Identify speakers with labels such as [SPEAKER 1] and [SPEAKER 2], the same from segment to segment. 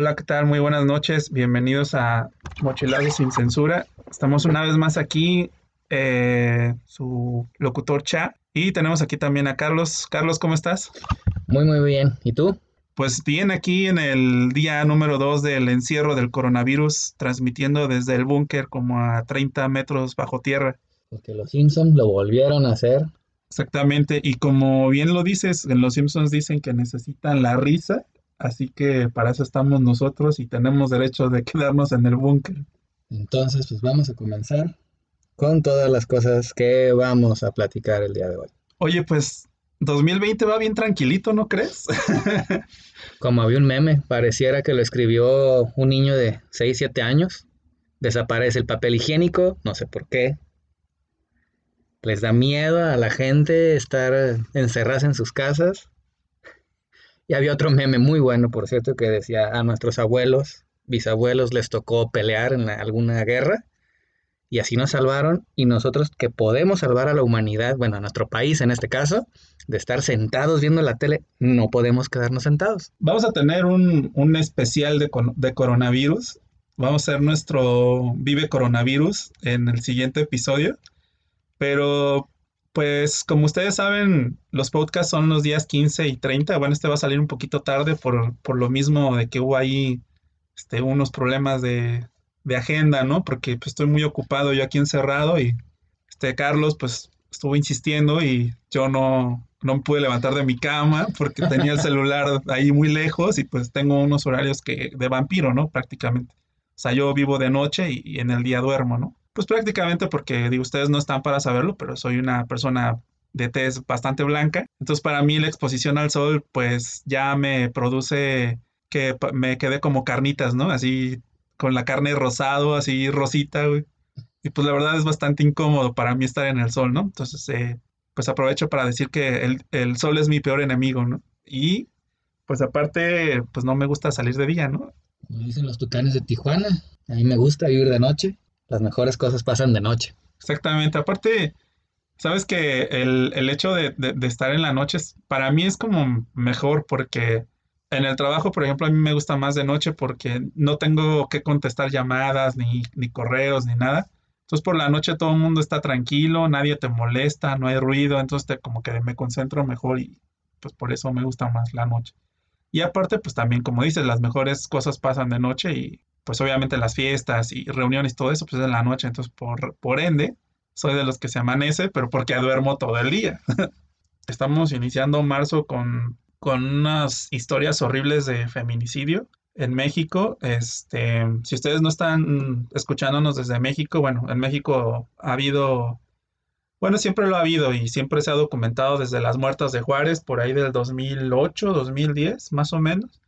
[SPEAKER 1] Hola, ¿qué tal? Muy buenas noches. Bienvenidos a Mochilados sin Censura. Estamos una vez más aquí, eh, su locutor Cha. Y tenemos aquí también a Carlos. Carlos, ¿cómo estás?
[SPEAKER 2] Muy, muy bien. ¿Y tú?
[SPEAKER 1] Pues bien, aquí en el día número 2 del encierro del coronavirus, transmitiendo desde el búnker como a 30 metros bajo tierra.
[SPEAKER 2] Porque los Simpsons lo volvieron a hacer.
[SPEAKER 1] Exactamente, y como bien lo dices, en los Simpsons dicen que necesitan la risa, así que para eso estamos nosotros y tenemos derecho de quedarnos en el búnker.
[SPEAKER 2] Entonces, pues vamos a comenzar con todas las cosas que vamos a platicar el día de hoy.
[SPEAKER 1] Oye, pues 2020 va bien tranquilito, ¿no crees?
[SPEAKER 2] Como había un meme, pareciera que lo escribió un niño de 6, 7 años. Desaparece el papel higiénico, no sé por qué. Les da miedo a la gente estar encerradas en sus casas. Y había otro meme muy bueno, por cierto, que decía a nuestros abuelos, bisabuelos les tocó pelear en alguna guerra y así nos salvaron y nosotros que podemos salvar a la humanidad, bueno, a nuestro país en este caso, de estar sentados viendo la tele, no podemos quedarnos sentados.
[SPEAKER 1] Vamos a tener un, un especial de, de, coronavirus. Vamos a hacer nuestro Vive Coronavirus en el siguiente episodio. Pero, pues, como ustedes saben, los podcasts son los días 15 y 30. Bueno, este va a salir un poquito tarde por, por lo mismo de que hubo ahí este, unos problemas de, de agenda, ¿no? Porque pues, estoy muy ocupado yo aquí encerrado y este Carlos pues estuvo insistiendo y yo no, no me pude levantar de mi cama porque tenía el celular ahí muy lejos y pues tengo unos horarios que de vampiro, ¿no? Prácticamente. O sea, yo vivo de noche y, y en el día duermo, ¿no? Pues prácticamente porque, digo, ustedes no están para saberlo, pero soy una persona de tez bastante blanca. Entonces, para mí la exposición al sol, pues ya me produce que me quede como carnitas, ¿no? Así con la carne rosado, así rosita, güey. Y pues la verdad es bastante incómodo para mí estar en el sol, ¿no? Entonces, eh, pues aprovecho para decir que el, sol es mi peor enemigo, ¿no? Y pues aparte, pues no me gusta salir de día, ¿no?
[SPEAKER 2] Como dicen los tucanes de Tijuana, a mí me gusta vivir de noche. Las mejores cosas pasan de noche.
[SPEAKER 1] Exactamente. Aparte, sabes que el, el hecho de, de, estar en la noche para mí es como mejor porque en el trabajo, por ejemplo, a mí me gusta más de noche porque no tengo que contestar llamadas, ni, ni correos, ni nada. Entonces por la noche todo el mundo está tranquilo, nadie te molesta, no hay ruido, entonces te, como que me concentro mejor y pues por eso me gusta más la noche. Y aparte, pues también, como dices, las mejores cosas pasan de noche y pues obviamente las fiestas y reuniones, todo eso, pues es en la noche. Entonces, por, por ende, soy de los que se amanece, pero porque duermo todo el día. Estamos iniciando marzo con con unas historias horribles de feminicidio en México. Este, si ustedes no están escuchándonos desde México, bueno, en México ha habido, bueno, siempre lo ha habido y siempre se ha documentado desde las muertas de Juárez por ahí del 2008, 2010, más o menos.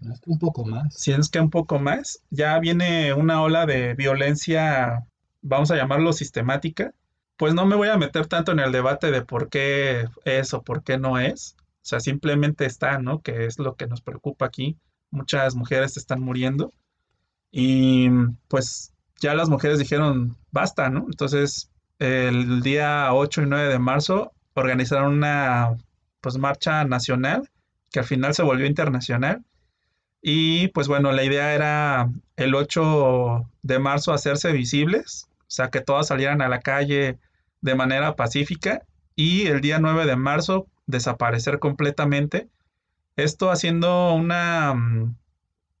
[SPEAKER 2] Si es que un poco más.
[SPEAKER 1] Si es que un poco más. Ya viene una ola de violencia, vamos a llamarlo sistemática. Pues no me voy a meter tanto en el debate de por qué es o por qué no es o sea, simplemente está, ¿no? Que es lo que nos preocupa aquí. Muchas mujeres están muriendo. Y pues ya las mujeres dijeron, basta, ¿no? Entonces, el día 8 y 9 de marzo organizaron una pues marcha nacional que al final se volvió internacional. Y pues bueno, la idea era el 8 de marzo hacerse visibles, o sea, que todas salieran a la calle de manera pacífica. Y el día 9 de marzo desaparecer completamente. Esto haciendo una, mm,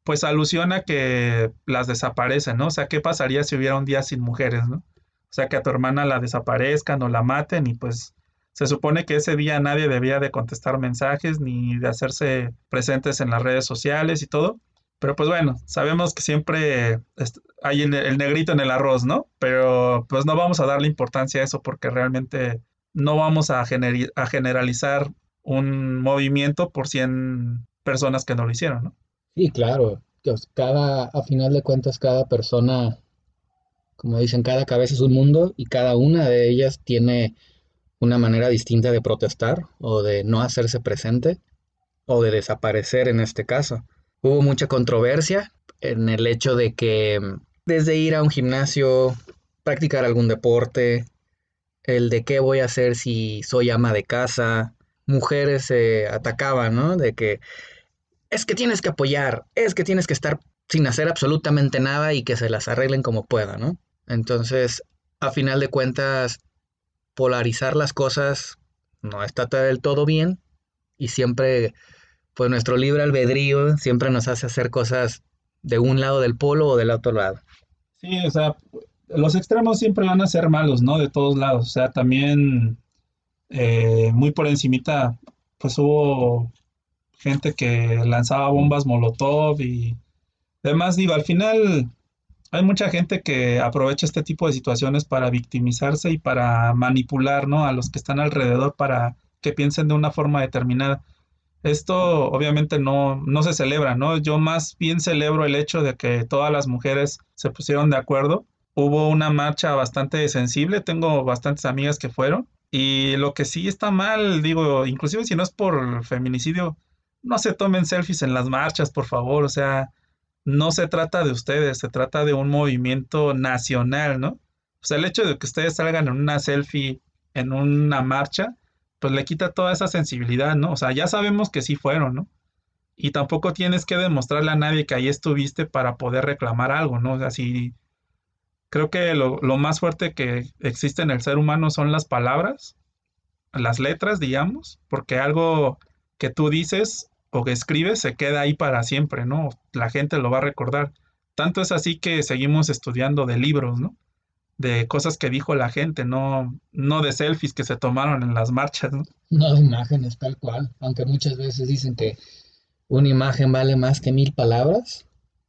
[SPEAKER 1] pues alusión a que las desaparecen, ¿no? O sea, ¿qué pasaría si hubiera un día sin mujeres, ¿no? O sea, que a tu hermana la desaparezcan o la maten y pues se supone que ese día nadie debía de contestar mensajes ni de hacerse presentes en las redes sociales y todo. Pero pues bueno, sabemos que siempre hay el negrito en el arroz, ¿no? Pero pues no vamos a darle importancia a eso porque realmente no vamos a, a generalizar un movimiento por 100 personas que no lo hicieron, ¿no?
[SPEAKER 2] Sí, claro. Cada, a final de cuentas, cada persona, como dicen, cada cabeza es un mundo y cada una de ellas tiene una manera distinta de protestar o de no hacerse presente o de desaparecer en este caso. Hubo mucha controversia en el hecho de que desde ir a un gimnasio, practicar algún deporte, el de qué voy a hacer si soy ama de casa, mujeres se atacaban, ¿no? De que es que tienes que apoyar, es que tienes que estar sin hacer absolutamente nada y que se las arreglen como puedan, ¿no? Entonces, a final de cuentas, polarizar las cosas no está del todo bien y siempre, pues nuestro libre albedrío siempre nos hace hacer cosas de un lado del polo o del otro lado.
[SPEAKER 1] Sí, o sea, los extremos siempre van a ser malos, ¿no? De todos lados. O sea, también eh, muy por encimita, pues hubo gente que lanzaba bombas Molotov y demás. Digo, al final hay mucha gente que aprovecha este tipo de situaciones para victimizarse y para manipular, ¿no? A los que están alrededor para que piensen de una forma determinada. Esto obviamente no, no se celebra, ¿no? Yo más bien celebro el hecho de que todas las mujeres se pusieron de acuerdo. Hubo una marcha bastante sensible, tengo bastantes amigas que fueron. Y lo que sí está mal, digo, inclusive si no es por feminicidio, no se tomen selfies en las marchas, por favor. O sea, no se trata de ustedes, se trata de un movimiento nacional, ¿no? O sea, el hecho de que ustedes salgan en una selfie en una marcha, pues le quita toda esa sensibilidad, ¿no? O sea, ya sabemos que sí fueron, ¿no? Y tampoco tienes que demostrarle a nadie que ahí estuviste para poder reclamar algo, ¿no? O sea, creo que lo, lo más fuerte que existe en el ser humano son las palabras, las letras, digamos, porque algo que tú dices o que escribes se queda ahí para siempre, ¿no? La gente lo va a recordar. Tanto es así que seguimos estudiando de libros, ¿no? De cosas que dijo la gente, no, no de selfies que se tomaron en las marchas, ¿no?
[SPEAKER 2] No imágenes tal cual, aunque muchas veces dicen que una imagen vale más que mil palabras,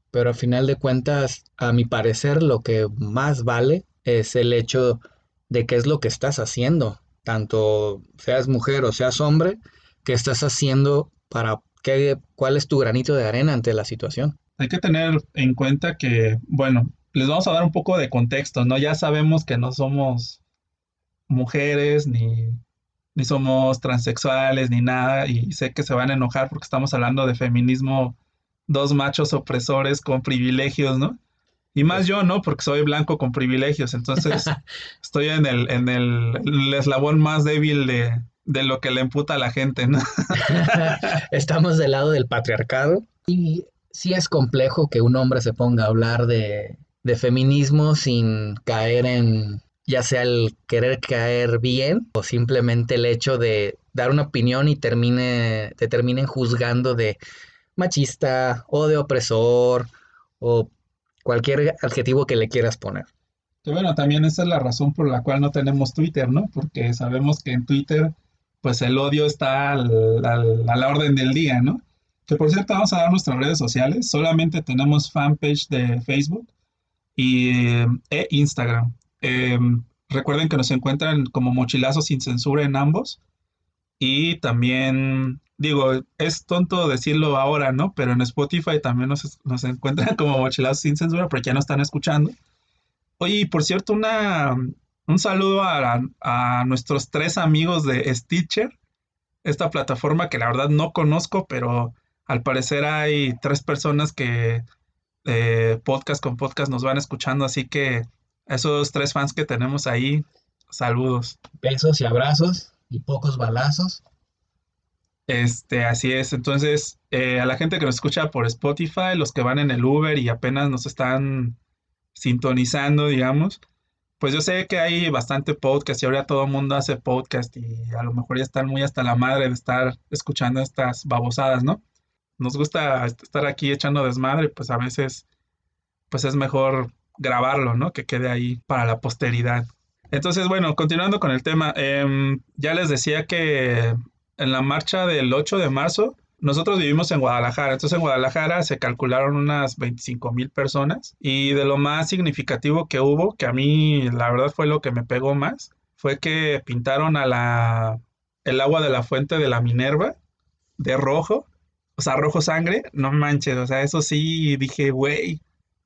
[SPEAKER 2] pero a final de cuentas, a mi parecer, lo que más vale es el hecho de qué es lo que estás haciendo, tanto seas mujer o seas hombre, qué estás haciendo para ¿Cuál es tu granito de arena ante la situación?
[SPEAKER 1] Hay que tener en cuenta que, bueno, les vamos a dar un poco de contexto, ¿no? Ya sabemos que no somos mujeres ni, ni somos transexuales ni nada y sé que se van a enojar porque estamos hablando de feminismo, dos machos opresores con privilegios, ¿no? Y más yo, ¿no? Porque soy blanco con privilegios, entonces estoy en el, en el eslabón más débil de, de lo que le emputa a la gente, ¿no?
[SPEAKER 2] Estamos del lado del patriarcado y sí es complejo que un hombre se ponga a hablar de, feminismo sin caer en ya sea el querer caer bien o simplemente el hecho de dar una opinión y termine, te terminen juzgando de machista o de opresor o cualquier adjetivo que le quieras poner.
[SPEAKER 1] Que bueno, también esa es la razón por la cual no tenemos Twitter, ¿no? Porque sabemos que en Twitter pues el odio está a la orden del día, ¿no? Que por cierto, vamos a dar nuestras redes sociales. Solamente tenemos fanpage de Facebook y, e Instagram. Em, recuerden que nos encuentran como mochilazos sin censura en ambos. Y también, digo, es tonto decirlo ahora, ¿no? Pero en Spotify también nos, nos encuentran como mochilazos sin censura porque ya nos están escuchando. Oye, por cierto, una, un saludo a, nuestros tres amigos de Stitcher, esta plataforma que la verdad no conozco, pero al parecer hay tres personas que eh, podcast con podcast nos van escuchando, así que esos tres fans que tenemos ahí, saludos.
[SPEAKER 2] Besos y abrazos y pocos balazos.
[SPEAKER 1] Este, así es. Entonces, eh, a la gente que nos escucha por Spotify, los que van en el Uber y apenas nos están sintonizando, digamos, pues yo sé que hay bastante podcast y ahora todo el mundo hace podcast y a lo mejor ya están muy hasta la madre de estar escuchando estas babosadas, ¿no? Nos gusta estar aquí echando desmadre, pues a veces pues es mejor grabarlo, ¿no? Que quede ahí para la posteridad. Entonces, bueno, continuando con el tema, em, ya les decía que en la marcha del 8 de marzo nosotros vivimos en Guadalajara, entonces en Guadalajara se calcularon unas 25 mil personas y de lo más significativo que hubo, que a mí la verdad fue lo que me pegó más, fue que pintaron a la el agua de la fuente de la Minerva de rojo, o sea, rojo sangre, no manches, o sea, eso sí dije, güey,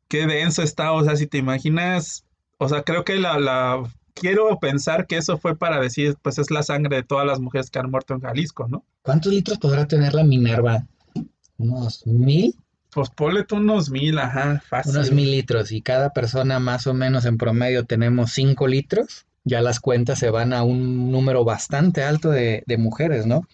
[SPEAKER 1] qué denso está, o sea, si te imaginas, o sea, creo que la, la quiero pensar que eso fue para decir, pues es la sangre de todas las mujeres que han muerto en Jalisco, ¿no?
[SPEAKER 2] ¿Cuántos litros podrá tener la Minerva? ¿Unos mil?
[SPEAKER 1] Pues ponle tú unos mil, ajá,
[SPEAKER 2] fácil. Unos mil litros y cada persona más o menos en promedio tenemos cinco litros. Ya las cuentas se van a un número bastante alto de, de mujeres, ¿no?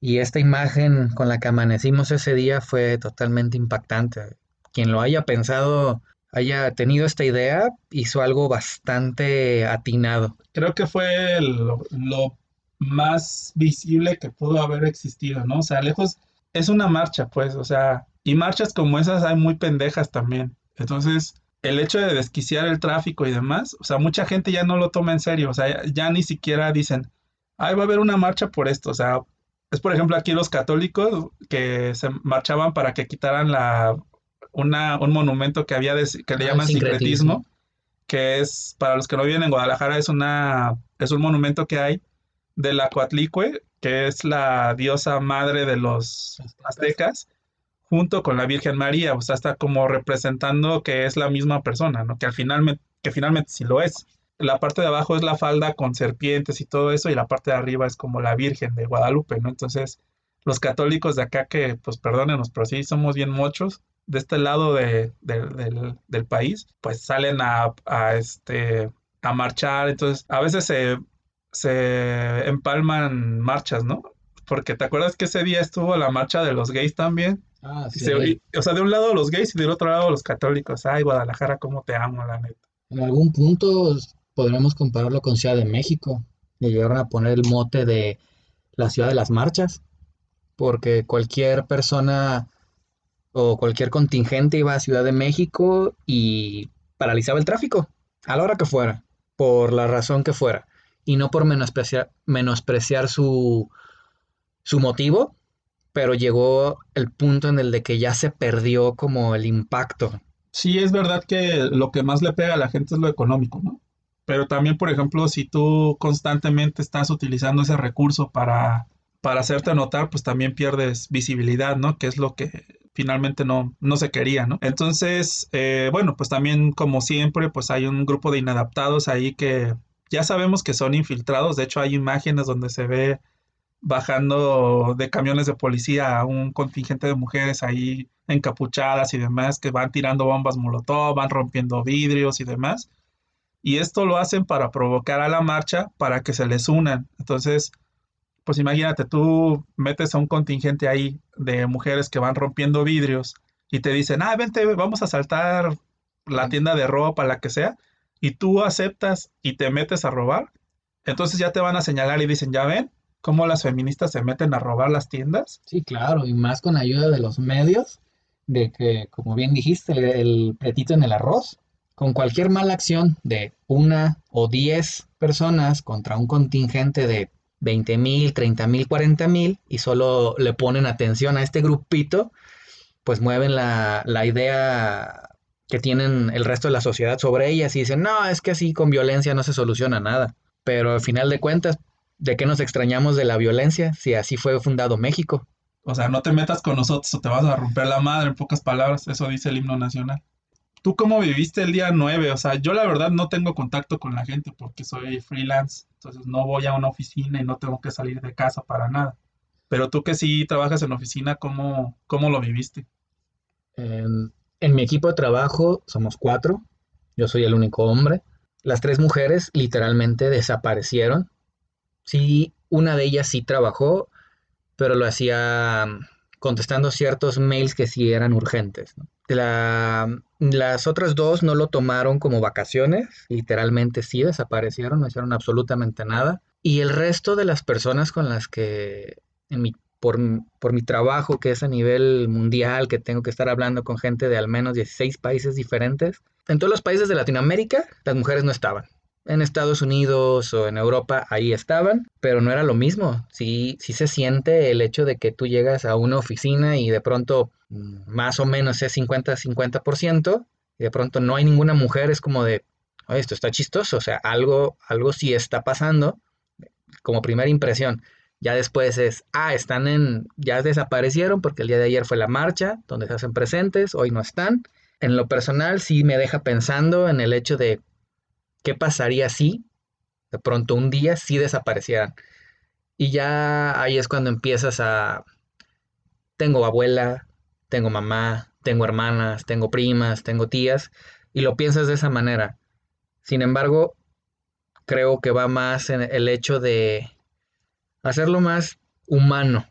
[SPEAKER 2] Y esta imagen con la que amanecimos ese día fue totalmente impactante. Quien lo haya pensado, haya tenido esta idea, hizo algo bastante atinado.
[SPEAKER 1] Creo que fue lo, más visible que pudo haber existido, ¿no? O sea, lejos es una marcha, pues, o sea, y marchas como esas hay muy pendejas también. Entonces, el hecho de desquiciar el tráfico y demás, o sea, mucha gente ya no lo toma en serio, o sea, ya, ni siquiera dicen, ay, va a haber una marcha por esto, o sea, es por ejemplo aquí los católicos que se marchaban para que quitaran la, una, un monumento que había, que le ah, llaman sincretismo, que es, para los que no viven en Guadalajara, es, una, es un monumento que hay de la Coatlicue, que es la diosa madre de los aztecas, junto con la Virgen María, o sea, está como representando que es la misma persona, ¿no? Que al final, que finalmente sí lo es. La parte de abajo es la falda con serpientes y todo eso, y la parte de arriba es como la Virgen de Guadalupe, ¿no? Entonces, los católicos de acá que, pues perdónenos, pero sí somos bien muchos, de este lado de, del, país, pues salen a, a, este, a marchar, entonces a veces se, se empalman marchas, ¿no? Porque te acuerdas que ese día estuvo la marcha de los gays también. Ah, sí. o sea, de un lado los gays y del otro lado los católicos. Ay, Guadalajara, cómo te amo, la neta.
[SPEAKER 2] En algún punto podremos compararlo con Ciudad de México. Le llegaron a poner el mote de la ciudad de las marchas. Porque cualquier persona o cualquier contingente iba a Ciudad de México y paralizaba el tráfico a la hora que fuera, por la razón que fuera. Y no por menospreciar, menospreciar su, su motivo, pero llegó el punto en el de que ya se perdió como el impacto.
[SPEAKER 1] Sí, es verdad que lo que más le pega a la gente es lo económico, ¿no? Pero también, por ejemplo, si tú constantemente estás utilizando ese recurso para, para hacerte notar, pues también pierdes visibilidad, ¿no? Que es lo que finalmente no, no se quería, ¿no? Entonces, eh, bueno, pues también como siempre, pues hay un grupo de inadaptados ahí que ya sabemos que son infiltrados, de hecho hay imágenes donde se ve bajando de camiones de policía a un contingente de mujeres ahí encapuchadas y demás que van tirando bombas molotov, van rompiendo vidrios y demás. Y esto lo hacen para provocar a la marcha para que se les unan. Entonces, pues imagínate, tú metes a un contingente ahí de mujeres que van rompiendo vidrios y te dicen, ah, vente, vamos a saltar la tienda de ropa, la que sea, y tú aceptas y te metes a robar. Entonces ya te van a señalar y dicen, ya ven, cómo las feministas se meten a robar las tiendas.
[SPEAKER 2] Sí, claro, y más con ayuda de los medios, de que, como bien dijiste, el, pretito en el arroz, con cualquier mala acción de una o diez personas contra un contingente de 20 mil, 30 mil, 40 mil, y solo le ponen atención a este grupito, pues mueven la, la idea que tienen el resto de la sociedad sobre ellas y dicen, no, es que así con violencia no se soluciona nada. Pero al final de cuentas, ¿de qué nos extrañamos de la violencia si así fue fundado México?
[SPEAKER 1] O sea, no te metas con nosotros o te vas a romper la madre, en pocas palabras, eso dice el himno nacional. ¿Tú cómo viviste el día 9? O sea, yo la verdad no tengo contacto con la gente porque soy freelance, entonces no voy a una oficina y no tengo que salir de casa para nada. Pero tú que sí trabajas en oficina, ¿cómo, cómo lo viviste?
[SPEAKER 2] En, en mi equipo de trabajo somos cuatro, yo soy el único hombre. Las tres mujeres literalmente desaparecieron Sí, una de ellas sí trabajó, pero lo hacía contestando ciertos mails que sí eran urgentes. las otras dos no lo tomaron como vacaciones, literalmente sí desaparecieron, no hicieron absolutamente nada. Y el resto de las personas con las que, por, por mi trabajo, que es a nivel mundial, que tengo que estar hablando con gente de al menos 16 países diferentes, en todos los países de Latinoamérica las mujeres no estaban en Estados Unidos o en Europa, ahí estaban, pero no era lo mismo. Sí, sí se siente el hecho de que tú llegas a una oficina y de pronto mm, más o menos es 50-50% y de pronto no hay ninguna mujer, es como de, esto está chistoso, o sea, algo, algo sí está pasando como primera impresión. Ya después es, ah, están en, ya desaparecieron porque el día de ayer fue la marcha donde se hacen presentes, hoy no están. En lo personal sí me deja pensando en el hecho de ¿Qué pasaría si de pronto un día sí desaparecieran? Y ya ahí es cuando empiezas a... Tengo abuela, tengo mamá, tengo hermanas, tengo primas, tengo tías, y lo piensas de esa manera. Sin embargo, creo que va más en el hecho de hacerlo más humano,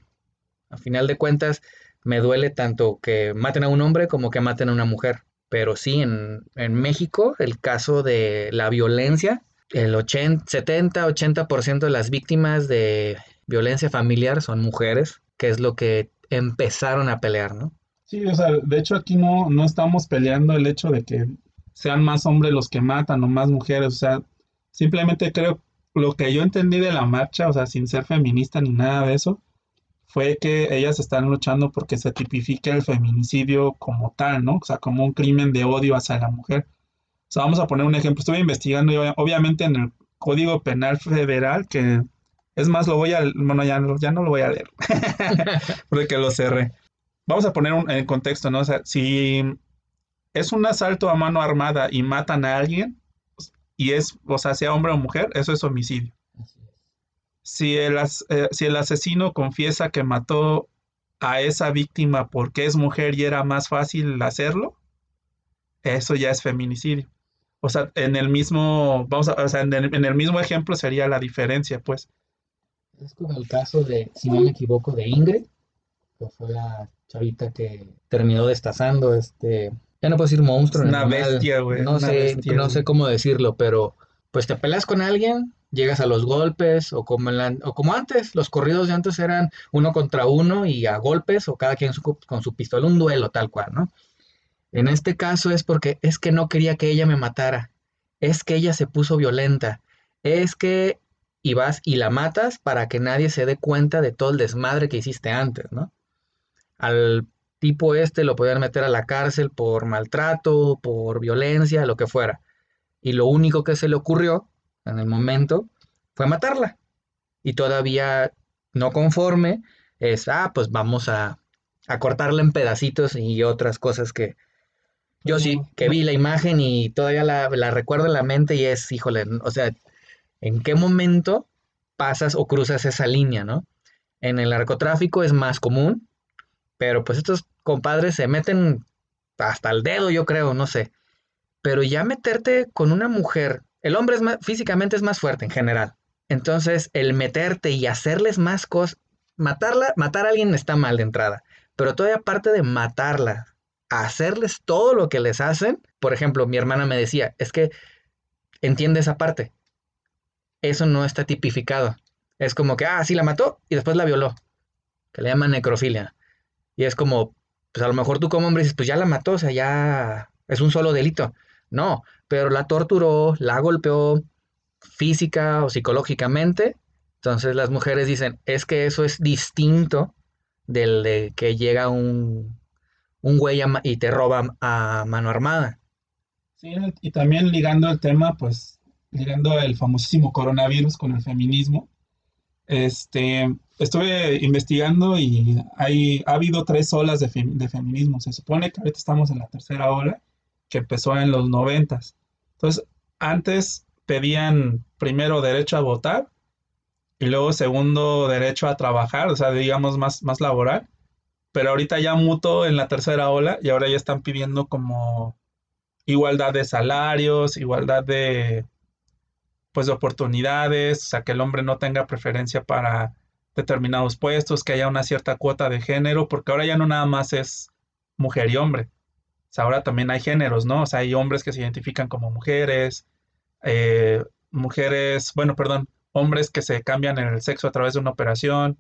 [SPEAKER 2] A final de cuentas, me duele tanto que maten a un hombre como que maten a una mujer. Pero sí, en, en México, el caso de la violencia, el 80, 70, 80% de las víctimas de violencia familiar son mujeres, que es lo que empezaron a pelear, ¿no?
[SPEAKER 1] Sí, o sea, de hecho aquí no, no estamos peleando el hecho de que sean más hombres los que matan o más mujeres, o sea, simplemente creo lo que yo entendí de la marcha, o sea, sin ser feminista ni nada de eso, fue que ellas están luchando porque se tipifique el feminicidio como tal, ¿no? O sea, como un crimen de odio hacia la mujer. O sea, vamos a poner un ejemplo. Estuve investigando obviamente en el Código Penal Federal, que es más, lo voy a, bueno, ya, ya no lo voy a leer, porque lo cerré. Vamos a poner un, en contexto, ¿no? O sea, si es un asalto a mano armada y matan a alguien, y es, o sea, sea hombre o mujer, eso es homicidio. Si el, eh, si el asesino confiesa que mató a esa víctima porque es mujer y era más fácil hacerlo, eso ya es feminicidio. O sea, en el mismo, vamos a, o sea, en el, mismo ejemplo sería la diferencia, pues.
[SPEAKER 2] Es como el caso de, si no me equivoco, de Ingrid, que fue la chavita que terminó destazando este, ya no puedo decir monstruo.
[SPEAKER 1] Una bestia, güey.
[SPEAKER 2] No, sé, no sé cómo decirlo, pero pues te peleas con alguien, llegas a los golpes, o como, o como antes, los corridos de antes eran uno contra uno y a golpes, o cada quien con su pistola, un duelo tal cual, ¿no? En este caso es porque es que no quería que ella me matara, es que ella se puso violenta, es que y vas y la matas para que nadie se dé cuenta de todo el desmadre que hiciste antes, ¿no? Al tipo este lo podían meter a la cárcel por maltrato, por violencia, lo que fuera. Y lo único que se le ocurrió en el momento fue matarla. Y todavía no conforme es, ah, pues vamos a, a cortarla en pedacitos y otras cosas que yo sí, que vi la imagen y todavía la, la recuerdo en la mente y es, híjole, o sea, ¿en qué momento pasas o cruzas esa línea, no? En el narcotráfico es más común, pero pues estos compadres se meten hasta el dedo, yo creo, no sé. Pero ya meterte con una mujer, el hombre es más, físicamente es más fuerte en general. Entonces, el meterte y hacerles más cosas, matarla, matar a alguien está mal de entrada. Pero todavía aparte de matarla, hacerles todo lo que les hacen, por ejemplo, mi hermana me decía, es que entiende esa parte. Eso no está tipificado. Es como que, ah, sí la mató y después la violó. Que le llaman necrofilia. Y es como, pues a lo mejor tú como hombre dices, pues ya la mató, o sea, ya es un solo delito. No, pero la torturó, la golpeó física o psicológicamente. Entonces las mujeres dicen, es que eso es distinto del de que llega un, un güey y te roba a mano armada.
[SPEAKER 1] Sí, y también ligando el tema, pues ligando el famosísimo coronavirus con el feminismo. Este, estuve investigando y hay, ha habido tres olas de, feminismo. Se supone que ahorita estamos en la tercera ola, que empezó en los noventas. Entonces, antes pedían primero derecho a votar y luego segundo derecho a trabajar, o sea, digamos más, más laboral. Pero ahorita ya mutó en la tercera ola y ahora ya están pidiendo como igualdad de salarios, igualdad de, pues, de oportunidades, o sea, que el hombre no tenga preferencia para determinados puestos, que haya una cierta cuota de género, porque ahora ya no nada más es mujer y hombre. Ahora también hay géneros, ¿no? O sea, hay hombres que se identifican como mujeres, eh, mujeres, bueno, perdón, hombres que se cambian en el sexo a través de una operación.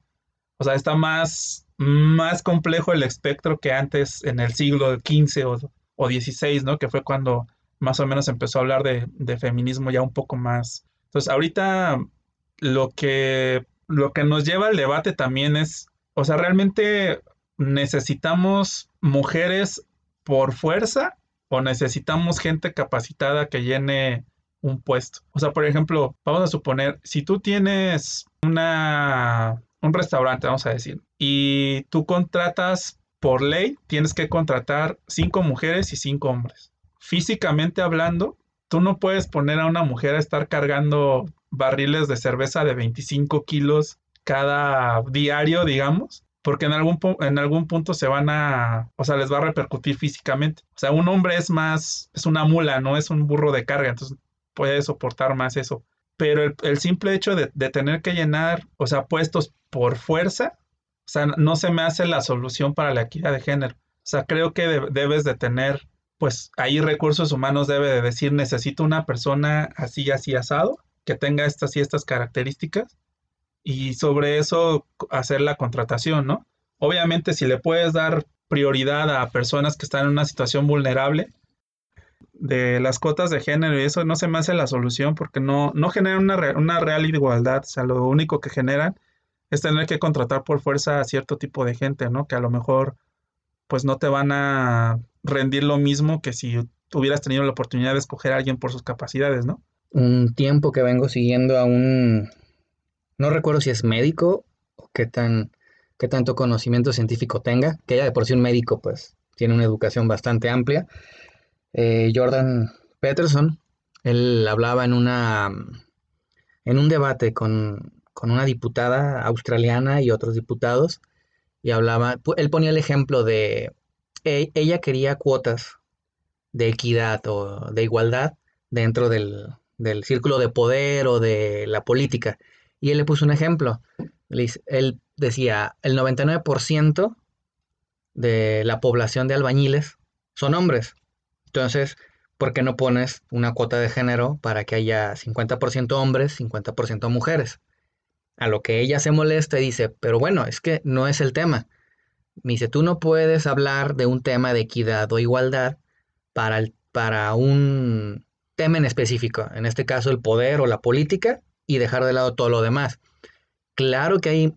[SPEAKER 1] O sea, está más, más complejo el espectro que antes en el siglo XV o, o XVI, ¿no? Que fue cuando más o menos empezó a hablar de, de feminismo ya un poco más. Entonces, ahorita lo que lo que nos lleva al debate también es, o sea, realmente necesitamos mujeres por fuerza o necesitamos gente capacitada que llene un puesto. O sea, por ejemplo, vamos a suponer, si tú tienes una, un restaurante, vamos a decir, y tú contratas por ley, tienes que contratar cinco mujeres y cinco hombres. Físicamente hablando, tú no puedes poner a una mujer a estar cargando barriles de cerveza de 25 kilos cada diario, digamos, porque en algún, en algún punto se van a, o sea, les va a repercutir físicamente. O sea, un hombre es más, es una mula, no es un burro de carga, entonces puede soportar más eso. Pero el, simple hecho de, tener que llenar, o sea, puestos por fuerza, o sea, no se me hace la solución para la equidad de género. O sea, creo que debes de tener, pues ahí recursos humanos debe de decir, necesito una persona así, así asado, que tenga estas y estas características, y sobre eso hacer la contratación, ¿no? Obviamente, si le puedes dar prioridad a personas que están en una situación vulnerable, de las cuotas de género y eso no se me hace la solución porque no, no generan una, una real igualdad. O sea, lo único que generan es tener que contratar por fuerza a cierto tipo de gente, ¿no? Que a lo mejor pues no te van a rendir lo mismo que si hubieras tenido la oportunidad de escoger a alguien por sus capacidades, ¿no?
[SPEAKER 2] Un tiempo que vengo siguiendo a un, no recuerdo si es médico o qué tan, qué tanto conocimiento científico tenga, que ya de por sí un médico pues tiene una educación bastante amplia. Eh, Jordan Peterson, él hablaba en una en un debate con, con una diputada australiana y otros diputados y hablaba, él ponía el ejemplo de, e, ella quería cuotas de equidad o de igualdad dentro del, del círculo de poder o de la política. Y él le puso un ejemplo. Él decía, el 99% de la población de albañiles son hombres. Entonces, ¿por qué no pones una cuota de género para que haya 50% hombres, 50% mujeres? A lo que ella se molesta y dice, pero bueno, es que no es el tema. Me dice, tú no puedes hablar de un tema de equidad o igualdad para, para un tema en específico, en este caso el poder o la política, y dejar de lado todo lo demás. Claro que hay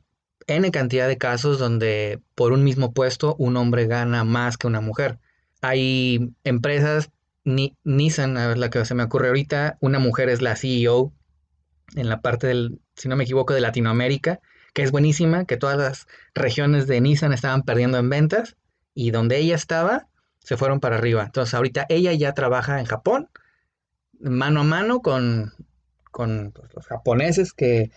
[SPEAKER 2] N cantidad de casos donde por un mismo puesto un hombre gana más que una mujer. Hay empresas, ni, Nissan, a ver la que se me ocurre ahorita, una mujer es la CEO en la parte del, si no me equivoco, de Latinoamérica, que es buenísima, que todas las regiones de Nissan estaban perdiendo en ventas y donde ella estaba, se fueron para arriba. Entonces ahorita ella ya trabaja en Japón, mano a mano con, con pues, los japoneses que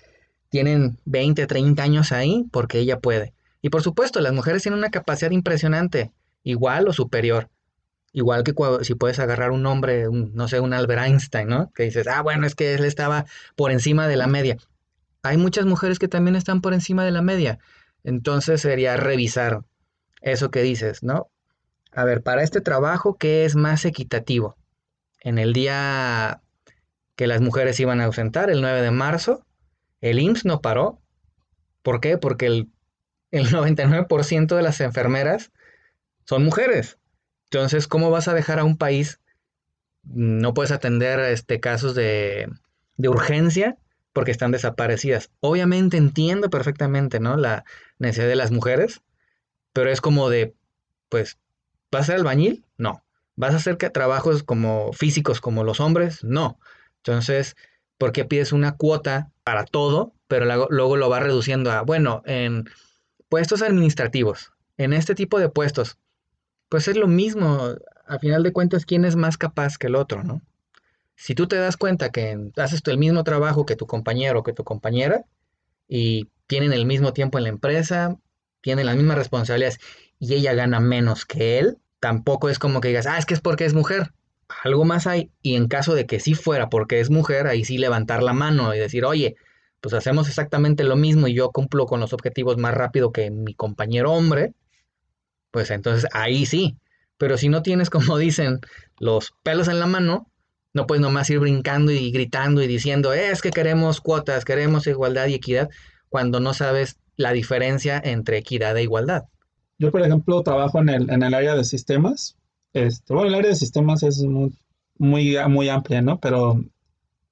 [SPEAKER 2] tienen 20, 30 años ahí, porque ella puede. Y por supuesto, las mujeres tienen una capacidad impresionante, igual o superior. Igual que si puedes agarrar un hombre, no sé, un Albert Einstein, ¿no? Que dices, ah, bueno, es que él estaba por encima de la media. Hay muchas mujeres que también están por encima de la media. Entonces sería revisar eso que dices, ¿no? A ver, para este trabajo, ¿qué es más equitativo? En el día que las mujeres iban a ausentar, el 9 de marzo, el IMSS no paró. ¿Por qué? Porque el, el 99% de las enfermeras son mujeres. Entonces, ¿cómo vas a dejar a un país? No puedes atender este, casos de, de urgencia porque están desaparecidas. Obviamente entiendo perfectamente, ¿no? La necesidad de las mujeres, pero es como de, pues, ¿vas a ser albañil? No. ¿Vas a hacer trabajos como físicos como los hombres? No. Entonces, ¿por qué pides una cuota para todo, pero luego lo vas reduciendo a, bueno, en puestos administrativos, en este tipo de puestos, pues es lo mismo, a final de cuentas, quién es más capaz que el otro, ¿no? Si tú te das cuenta que haces el mismo trabajo que tu compañero o que tu compañera y tienen el mismo tiempo en la empresa, tienen las mismas responsabilidades y ella gana menos que él, tampoco es como que digas, ah, es que es porque es mujer. Algo más hay. Y en caso de que sí fuera porque es mujer, ahí sí levantar la mano y decir, oye, pues hacemos exactamente lo mismo y yo cumplo con los objetivos más rápido que mi compañero hombre, pues entonces ahí sí. Pero si no tienes, como dicen, los pelos en la mano, no puedes nomás ir brincando y gritando y diciendo, es que queremos cuotas, queremos igualdad y equidad, cuando no sabes la diferencia entre equidad e igualdad.
[SPEAKER 1] Yo, por ejemplo, trabajo en el, en el área de sistemas. Este, bueno, el área de sistemas es muy, muy, muy amplia, ¿no? Pero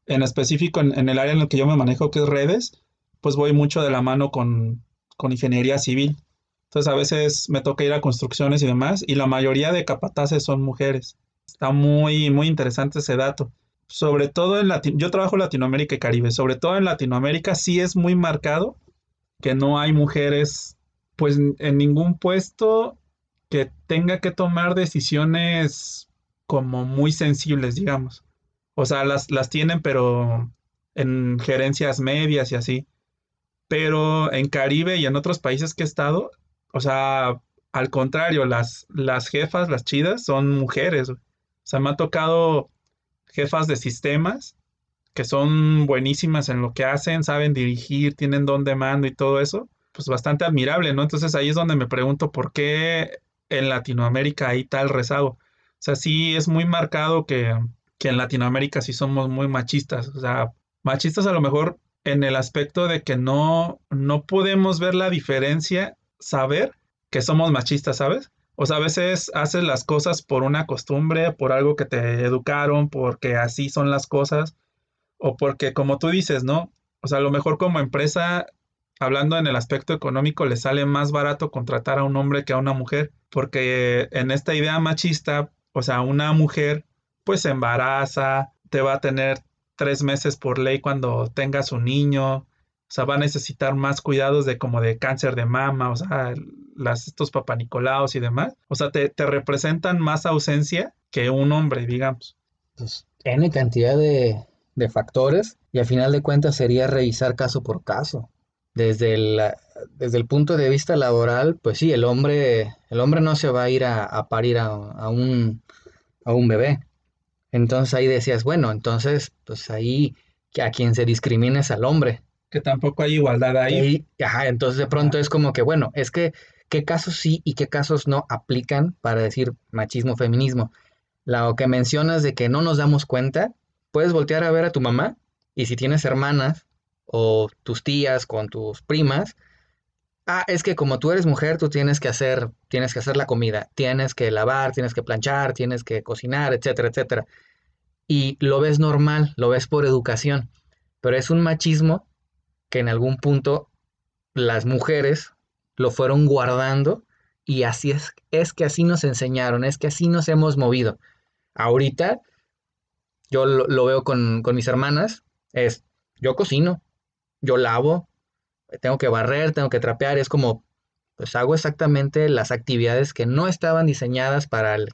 [SPEAKER 1] en específico en, el área en el que yo me manejo, que es redes, pues voy mucho de la mano con, con ingeniería civil. Entonces a veces me toca ir a construcciones y demás, y la mayoría de capataces son mujeres. Está muy, muy interesante ese dato. Sobre todo en Latinoamérica, yo trabajo en Latinoamérica y Caribe, sobre todo en Latinoamérica sí es muy marcado que no hay mujeres pues en ningún puesto que tenga que tomar decisiones como muy sensibles, digamos. O sea, las, las tienen, pero en gerencias medias y así. Pero en Caribe y en otros países que he estado, o sea, al contrario, las, las jefas, las chidas, son mujeres. O sea, me ha tocado jefas de sistemas que son buenísimas en lo que hacen, saben dirigir, tienen don de mando y todo eso. pues bastante admirable, ¿no? Entonces ahí es donde me pregunto por qué en Latinoamérica hay tal rezago. O sea, sí es muy marcado que, que en Latinoamérica sí somos muy machistas. O sea, machistas a lo mejor en el aspecto de que no, no podemos ver la diferencia, saber que somos machistas, ¿sabes? O sea, a veces haces las cosas por una costumbre, por algo que te educaron, porque así son las cosas, o porque como tú dices, ¿no? O sea, a lo mejor como empresa, hablando en el aspecto económico, le sale más barato contratar a un hombre que a una mujer, porque en esta idea machista, o sea, una mujer pues se embaraza, te va a tener tres meses por ley cuando tenga su niño, o sea, va a necesitar más cuidados de como de cáncer de mama, o sea, las, estos papanicolaos y demás. O sea, te, representan más ausencia que un hombre, digamos.
[SPEAKER 2] Pues N cantidad de, de factores y al final de cuentas sería revisar caso por caso. Desde el, desde el punto de vista laboral, pues sí, el hombre, el hombre no se va a ir a, parir a, a, un, a un bebé. Entonces ahí decías, bueno, entonces, pues ahí a quien se discrimina es al hombre.
[SPEAKER 1] Que tampoco hay igualdad ahí.
[SPEAKER 2] ajá, entonces de pronto es como que, bueno, es que qué casos sí y qué casos no aplican para decir machismo, feminismo. Lo que mencionas de que no nos damos cuenta, puedes voltear a ver a tu mamá y si tienes hermanas o tus tías con tus primas, ah, es que como tú eres mujer, tú tienes que hacer, tienes que hacer la comida, tienes que lavar, tienes que planchar, tienes que cocinar, etcétera, etcétera. Y lo ves normal, lo ves por educación, pero es un machismo que en algún punto las mujeres lo fueron guardando y así es, es que así nos enseñaron, es que así nos hemos movido. Ahorita yo lo, veo con, con mis hermanas, es yo cocino, yo lavo, tengo que barrer, tengo que trapear, es como, pues hago exactamente las actividades que no estaban diseñadas para el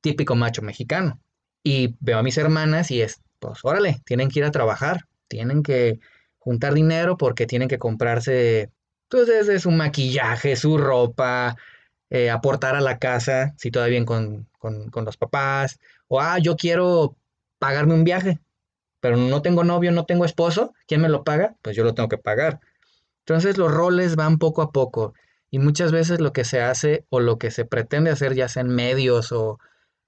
[SPEAKER 2] típico macho mexicano. Y veo a mis hermanas y es, pues órale, tienen que ir a trabajar, tienen que juntar dinero porque tienen que comprarse, pues desde su maquillaje, su ropa, eh, aportar a la casa, si todavía con, con, con los papás, o ah, yo quiero pagarme un viaje, pero no tengo novio, no tengo esposo, ¿quién me lo paga? Pues yo lo tengo que pagar. Entonces los roles van poco a poco y muchas veces lo que se hace o lo que se pretende hacer, ya sea en medios o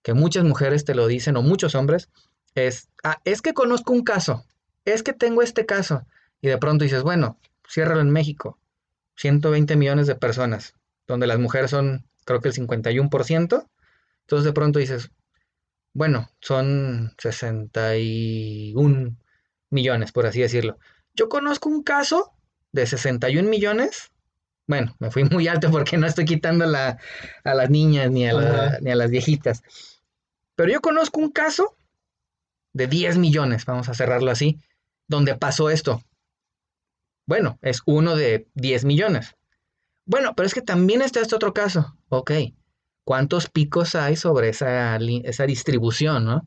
[SPEAKER 2] que muchas mujeres te lo dicen o muchos hombres, es, ah, es que conozco un caso, es que tengo este caso. Y de pronto dices, bueno, ciérralo en México, 120 millones de personas, donde las mujeres son creo que el 51%. Entonces de pronto dices, bueno, son 61 millones, por así decirlo. Yo conozco un caso de 61 millones. Bueno, me fui muy alto porque no estoy quitando a las niñas ni a, ni a las viejitas. Pero yo conozco un caso de 10 millones, vamos a cerrarlo así, donde pasó esto. Bueno, es uno de 10 millones. Bueno, pero es que también está este otro caso. Ok, ¿cuántos picos hay sobre esa, esa distribución, no?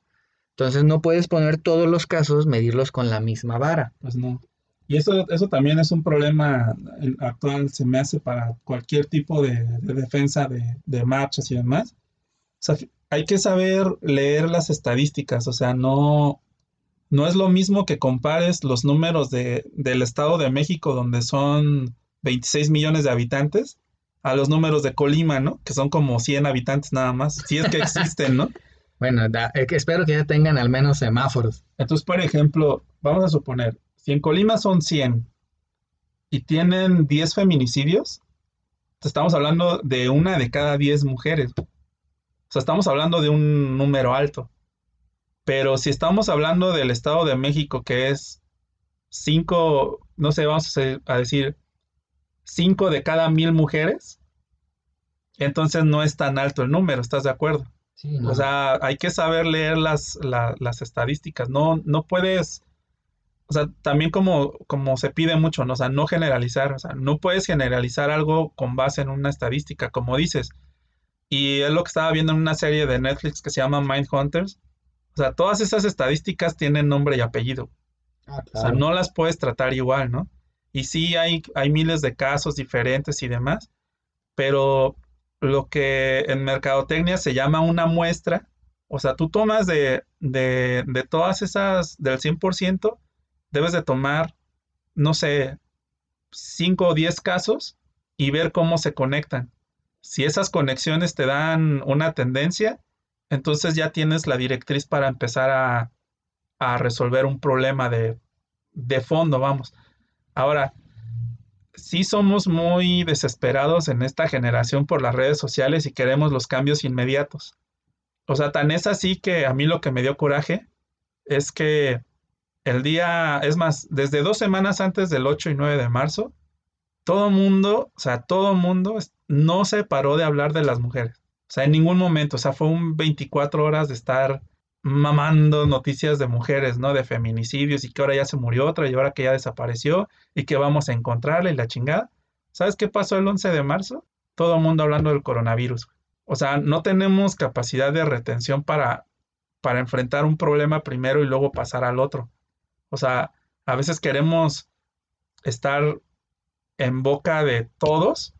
[SPEAKER 2] Entonces no puedes poner todos los casos, medirlos con la misma vara.
[SPEAKER 1] Pues no. Y eso, eso también es un problema actual, se me hace para cualquier tipo de, defensa de, marchas y demás. O sea, hay que saber leer las estadísticas, o sea, no, no es lo mismo que compares los números de, del Estado de México, donde son 26 millones de habitantes, a los números de Colima, ¿no? Que son como 100 habitantes nada más, si es que existen, ¿no?
[SPEAKER 2] bueno, espero que ya tengan al menos semáforos.
[SPEAKER 1] Entonces, por ejemplo, vamos a suponer, si en Colima son 100 y tienen 10 feminicidios, estamos hablando de una de cada 10 mujeres. O sea, estamos hablando de un número alto. Pero si estamos hablando del Estado de México, que es 5, no sé, vamos a decir 5 de cada mil mujeres, entonces no es tan alto el número, ¿estás de acuerdo? O sea, hay que saber leer las, las estadísticas. No, no puedes o sea, también como, como se pide mucho, ¿no? O sea, no generalizar, o sea, no puedes generalizar algo con base en una estadística, como dices. Y es lo que estaba viendo en una serie de Netflix que se llama Mind Hunters. O sea, todas esas estadísticas tienen nombre y apellido. Ah, o sea, no las puedes tratar igual, ¿no? Y sí hay, hay miles de casos diferentes y demás, pero lo que en mercadotecnia se llama una muestra, o sea, tú tomas de, de, de todas esas, del 100%, debes de tomar, no sé, 5 o 10 casos y ver cómo se conectan. Si esas conexiones te dan una tendencia, entonces ya tienes la directriz para empezar a, a resolver un problema de, de fondo, vamos. Ahora, sí somos muy desesperados en esta generación por las redes sociales y queremos los cambios inmediatos. O sea, tan es así que a mí lo que me dio coraje es que el día, es más, desde dos semanas antes del 8 y 9 de marzo, todo mundo, o sea, todo mundo no se paró de hablar de las mujeres. O sea, en ningún momento, o sea, fue un 24 horas de estar mamando noticias de mujeres, ¿no? De feminicidios y que ahora ya se murió otra y ahora que ya desapareció y que vamos a encontrarla y la chingada. ¿Sabes qué pasó el 11 de marzo? Todo el mundo hablando del coronavirus. O sea, no tenemos capacidad de retención para, para enfrentar un problema primero y luego pasar al otro. O sea, a veces queremos estar en boca de todos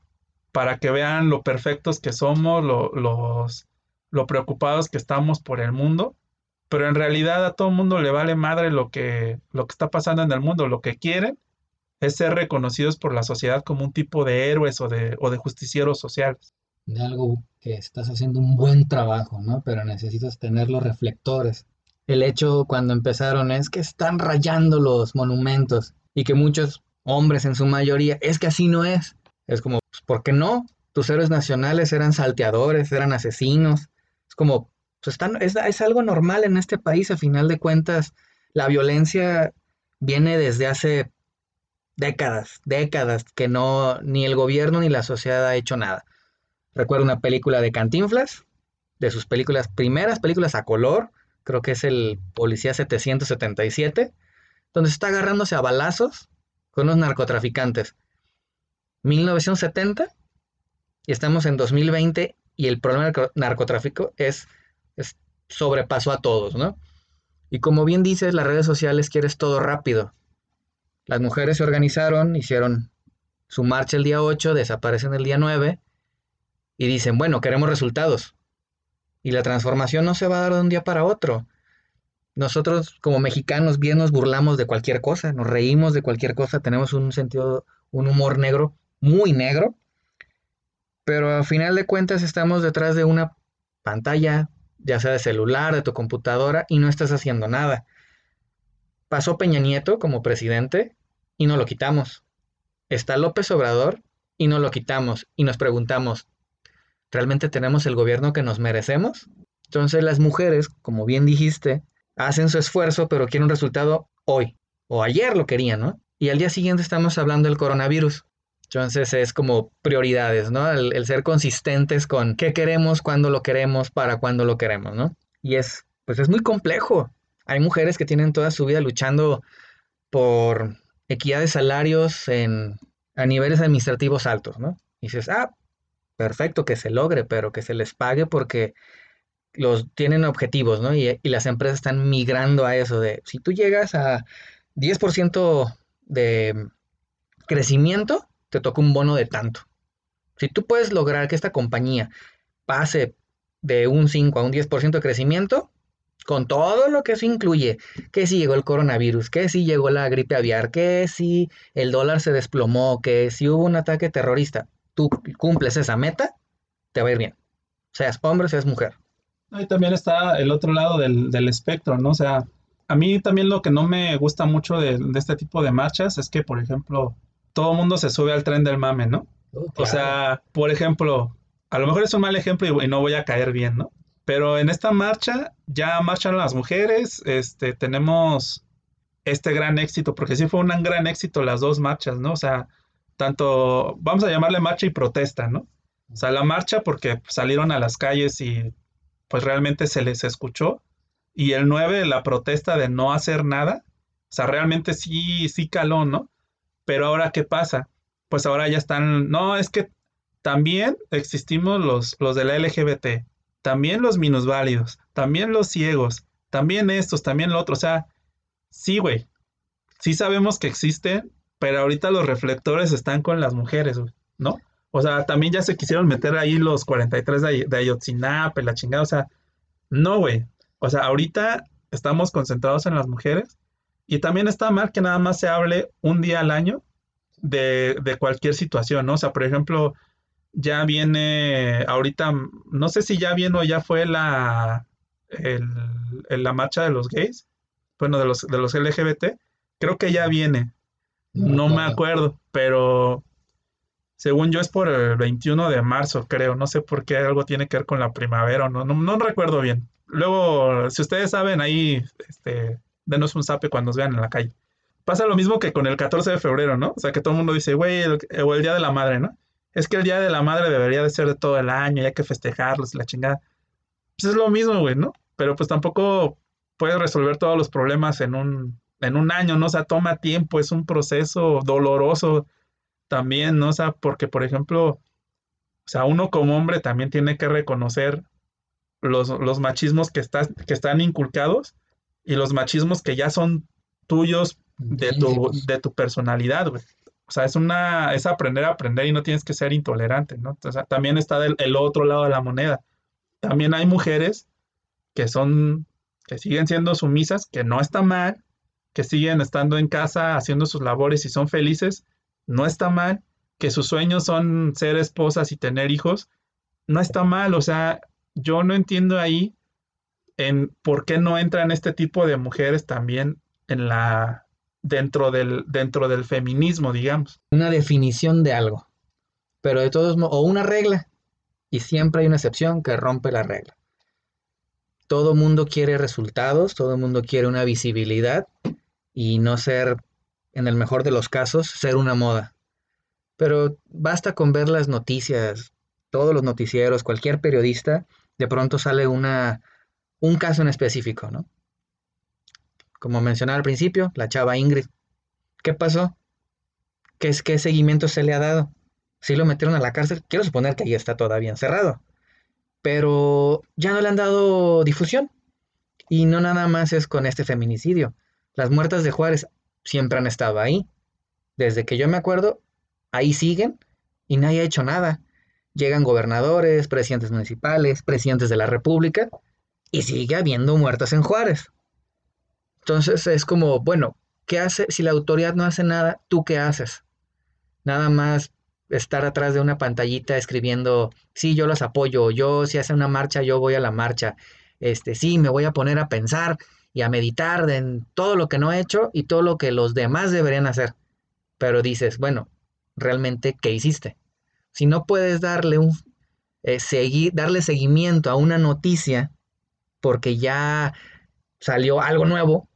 [SPEAKER 1] para que vean lo perfectos que somos, lo, los, lo preocupados que estamos por el mundo, pero en realidad a todo el mundo le vale madre lo que, lo que está pasando en el mundo. Lo que quieren es ser reconocidos por la sociedad como un tipo de héroes o de, o de justicieros sociales.
[SPEAKER 2] De algo que estás haciendo un buen trabajo, ¿no? Pero necesitas tener los reflectores. El hecho cuando empezaron es que están rayando los monumentos y que muchos hombres en su mayoría, es que así no es. Es como, pues, ¿por qué no? Tus héroes nacionales eran salteadores, eran asesinos. Es como, pues es, algo normal en este país, a final de cuentas, la violencia viene desde hace décadas, décadas, que no, ni el gobierno ni la sociedad ha hecho nada. Recuerdo una película de Cantinflas, de sus películas, primeras películas a color, creo que es el Policía 777, donde está agarrándose a balazos con los narcotraficantes. 1970 y estamos en 2020 y el problema del narcotráfico es, es sobrepaso a todos, ¿no? Y como bien dices, las redes sociales quieres todo rápido. Las mujeres se organizaron, hicieron su marcha el día 8, desaparecen el día 9 y dicen, bueno, queremos resultados. Y la transformación no se va a dar de un día para otro. Nosotros como mexicanos bien nos burlamos de cualquier cosa, nos reímos de cualquier cosa, tenemos un sentido, un humor negro, muy negro, pero al final de cuentas estamos detrás de una pantalla, ya sea de celular, de tu computadora, y no estás haciendo nada. Pasó Peña Nieto como presidente y no lo quitamos. Está López Obrador y no lo quitamos. Y nos preguntamos, ¿realmente tenemos el gobierno que nos merecemos? Entonces las mujeres, como bien dijiste, hacen su esfuerzo, pero quieren un resultado hoy o ayer lo querían, ¿no? Y al día siguiente estamos hablando del coronavirus. Entonces es como prioridades, ¿no? El, ser consistentes con qué queremos, cuándo lo queremos, para cuándo lo queremos, ¿no? Y es, pues es muy complejo. Hay mujeres que tienen toda su vida luchando por equidad de salarios en, a niveles administrativos altos, ¿no? Y dices, ah, perfecto que se logre, pero que se les pague porque los tienen objetivos, ¿no? Y, las empresas están migrando a eso de, si tú llegas a 10% de crecimiento, te toca un bono de tanto. Si tú puedes lograr que esta compañía pase de un 5 a un 10% de crecimiento, con todo lo que eso incluye, que si llegó el coronavirus, que si llegó la gripe aviar, que si el dólar se desplomó, que si hubo un ataque terrorista, tú cumples esa meta, te va a ir bien. Seas hombre, seas mujer.
[SPEAKER 1] Y también está el otro lado del, espectro, ¿no? O sea, a mí también lo que no me gusta mucho de, este tipo de marchas es que, por ejemplo, todo mundo se sube al tren del mame, ¿no? Oh, o sea, por ejemplo, a lo mejor es un mal ejemplo y, no voy a caer bien, ¿no? Pero en esta marcha ya marchan las mujeres, este, tenemos este gran éxito, porque sí fue un gran éxito las dos marchas, ¿no? O sea, tanto, vamos a llamarle marcha y protesta, ¿no? O sea, la marcha porque salieron a las calles y pues realmente se les escuchó. Y el 9, la protesta de no hacer nada, o sea, realmente sí, sí caló, ¿no? Pero ahora, ¿qué pasa? Pues ahora ya están, no, es que también existimos los, los de la LGBT, también los minusválidos, también los ciegos, también estos, también lo otro, o sea, sí, güey, sí sabemos que existen, pero ahorita los reflectores están con las mujeres, ¿no? O sea, también ya se quisieron meter ahí los 43 de, de Ayotzinapa, la chingada. O sea, no, güey. O sea, ahorita estamos concentrados en las mujeres. Y también está mal que nada más se hable un día al año de, de cualquier situación, ¿no? O sea, por ejemplo, ya viene ahorita, no sé si ya viene o ya fue la, el, la marcha de los gays, bueno, de los, de los LGBT, creo que ya viene, no, me acuerdo, pero según yo es por el 21 de marzo, creo, no sé por qué algo tiene que ver con la primavera, no, no, no recuerdo bien. Luego, si ustedes saben, ahí, este, denos un zape cuando nos vean en la calle. Pasa lo mismo que con el 14 de febrero, ¿no? O sea, que todo el mundo dice, güey, o el Día de la Madre, ¿no? Es que el Día de la Madre debería de ser de todo el año y hay que festejarlos la chingada. Pues es lo mismo, güey, ¿no? Pero pues tampoco puedes resolver todos los problemas en un, en un año, ¿no? O sea, toma tiempo, es un proceso doloroso también, ¿no? O sea, porque, por ejemplo, o sea, uno como hombre también tiene que reconocer los, los machismos que, que están inculcados y los machismos que ya son tuyos de tu, de tu personalidad, güey. O sea, es una, es aprender a aprender y no tienes que ser intolerante, ¿no? O sea, también está del, el otro lado de la moneda. También hay mujeres que son, que siguen siendo sumisas, que no está mal, que siguen estando en casa haciendo sus labores y son felices, no está mal, que sus sueños son ser esposas y tener hijos, no está mal, o sea, yo no entiendo ahí en por qué no entran este tipo de mujeres también en la dentro del dentro del feminismo, digamos.
[SPEAKER 2] Una definición de algo. Pero de todos modos, o una regla y siempre hay una excepción que rompe la regla. Todo mundo quiere resultados, todo mundo quiere una visibilidad y no ser en el mejor de los casos ser una moda. Pero basta con ver las noticias, todos los noticieros, cualquier periodista de pronto sale una, un caso en específico, ¿no? Como mencionaba al principio, la chava Ingrid. ¿Qué pasó? ¿Qué, es, ¿Qué seguimiento se le ha dado? Si lo metieron a la cárcel, quiero suponer que ahí está todavía encerrado. Pero ya no le han dado difusión. Y no nada más es con este feminicidio. Las muertas de Juárez siempre han estado ahí. Desde que yo me acuerdo, ahí siguen y nadie ha hecho nada llegan gobernadores, presidentes municipales, presidentes de la República, y sigue habiendo muertos en Juárez. Entonces es como, bueno, ¿qué hace? Si la autoridad no hace nada, ¿tú qué haces? Nada más estar atrás de una pantallita escribiendo, sí, yo los apoyo, yo si hace una marcha, yo voy a la marcha, este, sí, me voy a poner a pensar y a meditar en todo lo que no he hecho y todo lo que los demás deberían hacer. Pero dices, bueno, realmente, ¿qué hiciste? si no puedes darle, un, eh, darle seguimiento a una noticia porque ya salió algo nuevo,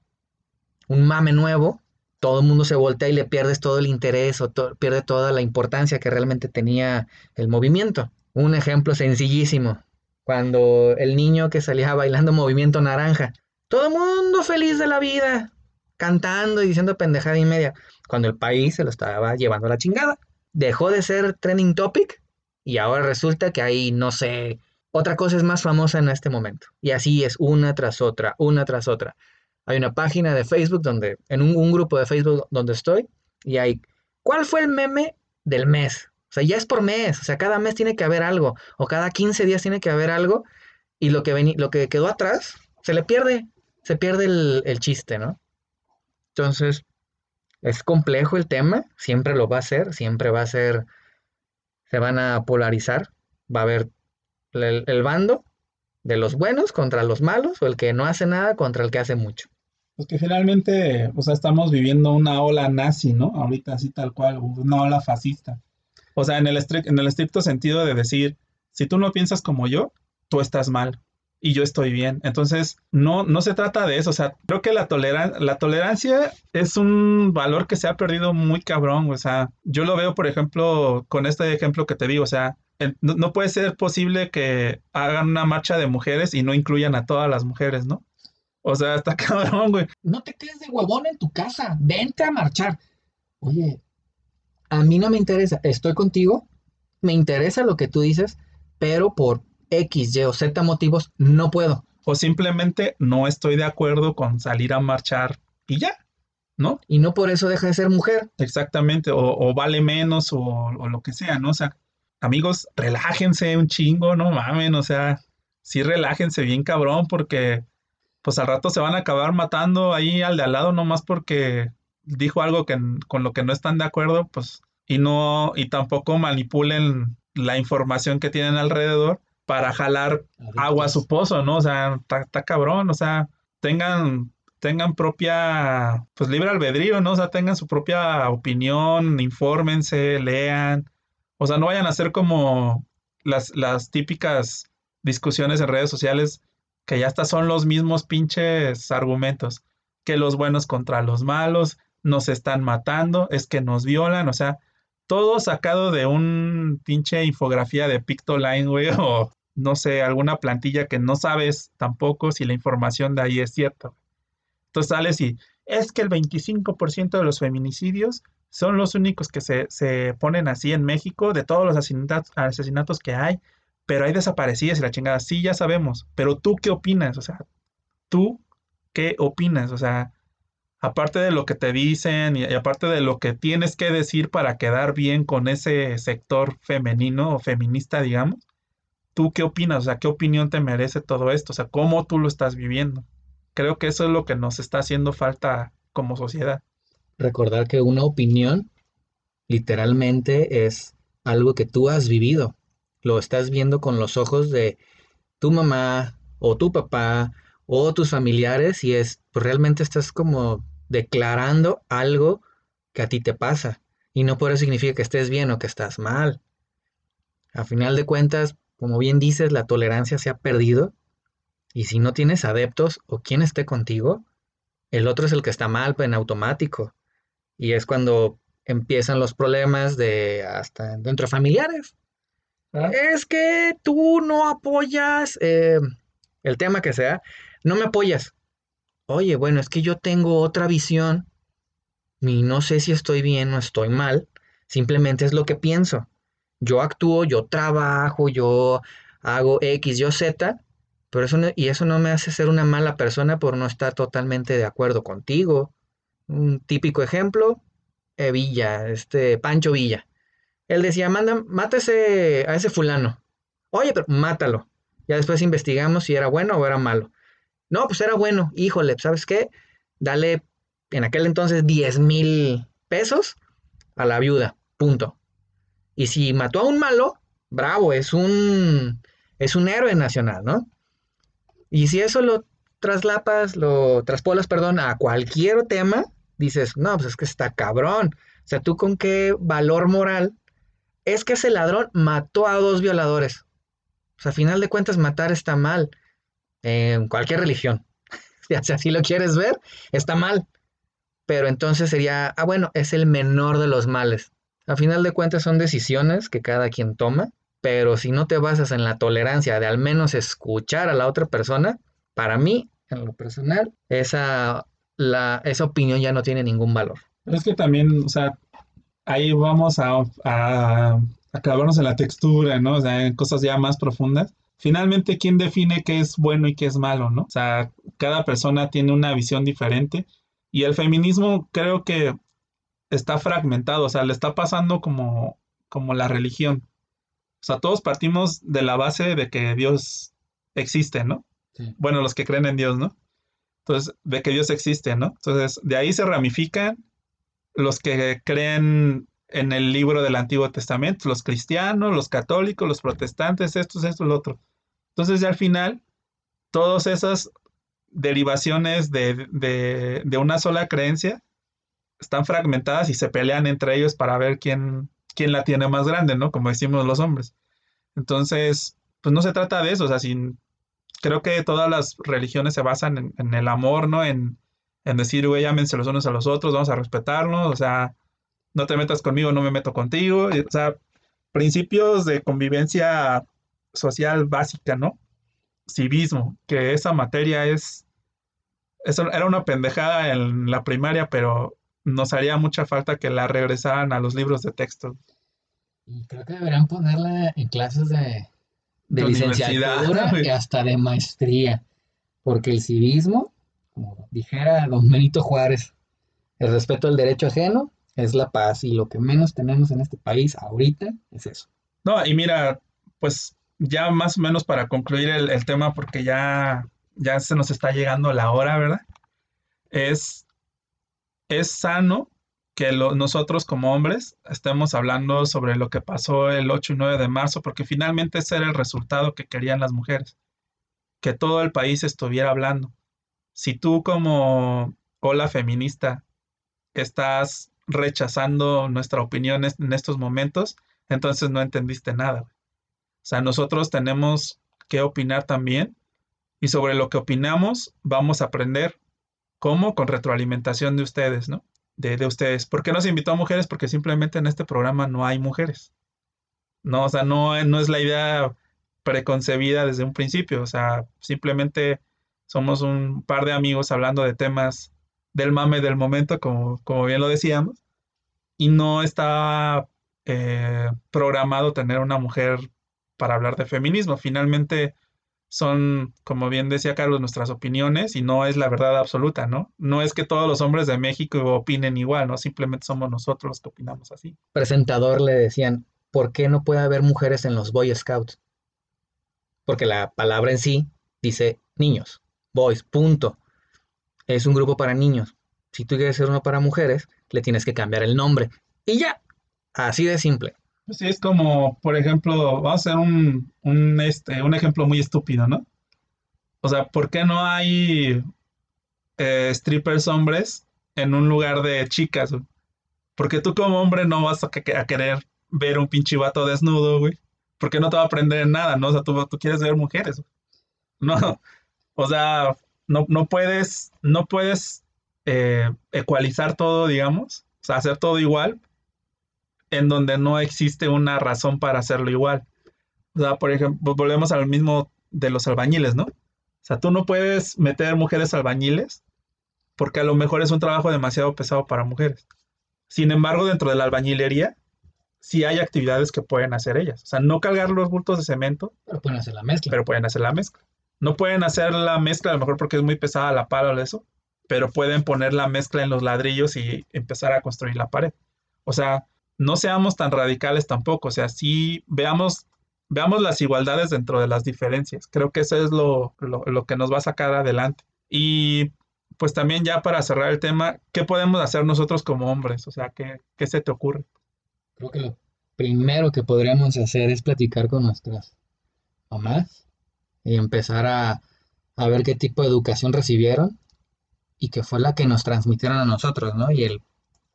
[SPEAKER 2] un mame nuevo, todo el mundo se voltea y le pierdes todo el interés o pierde toda la importancia que realmente tenía el movimiento. Un ejemplo sencillísimo, cuando el niño que salía bailando movimiento naranja, todo el mundo feliz de la vida, cantando y diciendo pendejada y media, cuando el país se lo estaba llevando a la chingada dejó de ser trending topic y ahora resulta que hay, no sé, otra cosa es más famosa en este momento. Y así es una tras otra, una tras otra. Hay una página de Facebook donde, en un, grupo de Facebook donde estoy, y hay, ¿cuál fue el meme del mes? O sea, ya es por mes, o sea, cada mes tiene que haber algo, o cada 15 días tiene que haber algo, y lo que, lo que quedó atrás se le pierde, se pierde el, el chiste, ¿no? Entonces, es complejo el tema, siempre lo va a ser, siempre va a ser, se van a polarizar, va a haber el, bando de los buenos contra los malos o el que no hace nada contra el que hace mucho.
[SPEAKER 1] Pues que finalmente, o sea, estamos viviendo una ola nazi, ¿no? Ahorita así tal cual, una ola fascista. O sea, en el, en el estricto sentido de decir, si tú no piensas como yo, tú estás mal y yo estoy bien. Entonces, no, no se trata de eso. O sea, creo que la, la tolerancia es un valor que se ha perdido muy cabrón. O sea, yo lo veo, por ejemplo, con este ejemplo que te digo. O sea, no, puede ser posible que hagan una marcha de mujeres y no incluyan a todas las mujeres, ¿no? O sea, está cabrón, güey.
[SPEAKER 2] No te quedes de huevón en tu casa. Vente a marchar. Oye, a mí no me interesa. Estoy contigo. Me interesa lo que tú dices, pero por X, Y o Z motivos, no puedo.
[SPEAKER 1] O simplemente no estoy de acuerdo con salir a marchar y ya, ¿no?
[SPEAKER 2] Y no por eso deja de ser mujer.
[SPEAKER 1] Exactamente, o, vale menos o, lo que sea, ¿no? O sea, amigos, relájense un chingo, no mamen, o sea, sí relájense bien cabrón porque pues al rato se van a acabar matando ahí al de al lado nomás porque dijo algo que, con lo que no están de acuerdo, pues, y no, y tampoco manipulen la información que tienen alrededor para jalar agua a su pozo, ¿no? O sea, está cabrón, o sea, tengan, tengan propia, pues libre albedrío, ¿no? O sea, tengan su propia opinión, infórmense, lean, o sea, no vayan a ser como las, las típicas discusiones en redes sociales que ya hasta son los mismos pinches argumentos, que los buenos contra los malos, nos están matando, es que nos violan, o sea, todo sacado de un pinche infografía de Pictoline, güey, o no sé, alguna plantilla que no sabes tampoco si la información de ahí es cierta. Entonces sales y es que el 25% de los feminicidios son los únicos que se, se, ponen así en México, de todos los asesinatos, asesinatos que hay, pero hay desaparecidas y la chingada, sí, ya sabemos, pero tú qué opinas, o sea, tú qué opinas, o sea, aparte de lo que te dicen y, aparte de lo que tienes que decir para quedar bien con ese sector femenino o feminista, digamos, ¿tú qué opinas? O sea, ¿qué opinión te merece todo esto? O sea, ¿cómo tú lo estás viviendo? Creo que eso es lo que nos está haciendo falta como sociedad.
[SPEAKER 2] Recordar que una opinión literalmente es algo que tú has vivido. Lo estás viendo con los ojos de tu mamá o tu papá o tus familiares y es, pues realmente estás como declarando algo que a ti te pasa. Y no por eso significa que estés bien o que estás mal. A final de cuentas, como bien dices, la tolerancia se ha perdido. Y si no tienes adeptos o quien esté contigo, el otro es el que está mal en automático. Y es cuando empiezan los problemas de hasta dentro familiares. ¿Ah? Es que tú no apoyas eh, el tema que sea, no me apoyas oye, bueno, es que yo tengo otra visión y no sé si estoy bien o estoy mal, simplemente es lo que pienso. Yo actúo, yo trabajo, yo hago X, yo Z, pero eso y eso no me hace ser una mala persona por no estar totalmente de acuerdo contigo. Un típico ejemplo, eh, Villa, este Pancho Villa. Él decía, manda, mata a ese fulano. Oye, pero mátalo. Ya después investigamos si era bueno o era malo. No, pues era bueno. Híjole, ¿sabes qué? Dale en aquel entonces 10 mil pesos a la viuda. Punto. Y si mató a un malo, bravo, es un, es un héroe nacional, ¿no? Y si eso lo traslapas, lo traspolas, perdón, a cualquier tema, dices, no, pues es que está cabrón. O sea, ¿tú con qué valor moral? Es que ese ladrón mató a dos violadores. O sea, a final de cuentas, matar está mal en cualquier religión. si así lo quieres ver, está mal. Pero entonces sería, ah, bueno, es el menor de los males. A final de cuentas son decisiones que cada quien toma, pero si no te basas en la tolerancia de al menos escuchar a la otra persona, para mí, en lo personal, esa, la, esa opinión ya no tiene ningún valor.
[SPEAKER 1] es que también, o sea, ahí vamos a, a, a clavarnos en la textura, ¿no? O sea, en cosas ya más profundas finalmente, ¿quién define qué es bueno y qué es malo, no? O sea, cada persona tiene una visión diferente y el feminismo creo que está fragmentado, o sea, le está pasando como, como la religión. O sea, todos partimos de la base de que Dios existe, ¿no? Bueno, los que creen en Dios, ¿no? Entonces, de que Dios existe, ¿no? Entonces, de ahí se ramifican los que creen en el libro del Antiguo Testamento, los cristianos, los católicos, los protestantes, estos, esto, lo otro. Entonces, ya al final, todas esas derivaciones de, de, una sola creencia están fragmentadas y se pelean entre ellos para ver quién, quién la tiene más grande, ¿no? Como decimos los hombres. Entonces, pues no se trata de eso, o sea, sin, creo que todas las religiones se basan en, el amor, ¿no? En, en decir, güey, ámense los unos a los otros, vamos a respetarnos, o sea, no te metas conmigo, no me meto contigo. O sea, principios de convivencia social básica, ¿no? Civismo, que esa materia es, eso era una pendejada en la primaria, pero nos haría mucha falta que la regresaran a los libros de texto.
[SPEAKER 2] Y creo que deberían ponerla en clases de, de, licenciatura y hasta de maestría, porque el civismo, como dijera don Benito Juárez, el respeto al derecho ajeno es la paz y lo que menos tenemos en este país ahorita es eso.
[SPEAKER 1] No, y mira, pues ya más o menos para concluir el, tema, porque ya, ya se nos está llegando la hora, ¿verdad? Es es sano que nosotros como hombres estemos hablando sobre lo que pasó el 8 y 9 de marzo, porque finalmente ese era el resultado que querían las mujeres, que todo el país estuviera hablando. Si tú como ola feminista estás rechazando nuestra opinión en estos momentos, entonces no entendiste nada. O sea, nosotros tenemos que opinar también y sobre lo que opinamos vamos a aprender cómo con retroalimentación de ustedes, ¿no? De, ustedes. ¿Por qué nos invitó a mujeres? Porque simplemente en este programa no hay mujeres. No, o sea, no, no es la idea preconcebida desde un principio. O sea, simplemente somos un par de amigos hablando de temas del mame del momento, como, como bien lo decíamos. Y no está eh, programado tener una mujer para hablar de feminismo. Finalmente, son, como bien decía Carlos, nuestras opiniones y no es la verdad absoluta, ¿no? No es que todos los hombres de México opinen igual, ¿no? Simplemente somos nosotros los que opinamos así.
[SPEAKER 2] Presentador le decían, ¿por qué no puede haber mujeres en los Boy Scouts? Porque la palabra en sí dice niños, boys, punto. Es un grupo para niños. Si tú quieres ser uno para mujeres, le tienes que cambiar el nombre. Y ya, así de simple.
[SPEAKER 1] Sí, es como, por ejemplo, vamos a hacer un, un, este, un ejemplo muy estúpido, ¿no? O sea, ¿por qué no hay eh, strippers hombres en un lugar de chicas? Porque tú como hombre no vas a, querer ver un pinche vato desnudo, güey. Porque no te va a aprender en nada, ¿no? O sea, tú, tú quieres ver mujeres. No, o sea, no, no puedes, no puedes eh, ecualizar todo, digamos. O sea, hacer todo igual en donde no existe una razón para hacerlo igual. O sea, por ejemplo, volvemos al mismo de los albañiles, ¿no? O sea, tú no puedes meter mujeres albañiles porque a lo mejor es un trabajo demasiado pesado para mujeres. Sin embargo, dentro de la albañilería, sí hay actividades que pueden hacer ellas. O sea, no cargar los bultos de cemento.
[SPEAKER 2] Pero pueden hacer la mezcla.
[SPEAKER 1] Pero pueden hacer la mezcla. No pueden hacer la mezcla, a lo mejor porque es muy pesada la pala o eso, pero pueden poner la mezcla en los ladrillos y empezar a construir la pared. O sea, no seamos tan radicales tampoco, o sea, sí veamos, veamos las igualdades dentro de las diferencias. Creo que eso es lo, que nos va a sacar adelante. Y pues también ya para cerrar el tema, ¿qué podemos hacer nosotros como hombres? O sea, ¿qué, qué se te ocurre?
[SPEAKER 2] Creo que lo primero que podríamos hacer es platicar con nuestras mamás y empezar a, a ver qué tipo de educación recibieron y que fue la que nos transmitieron a nosotros, ¿no? Y el,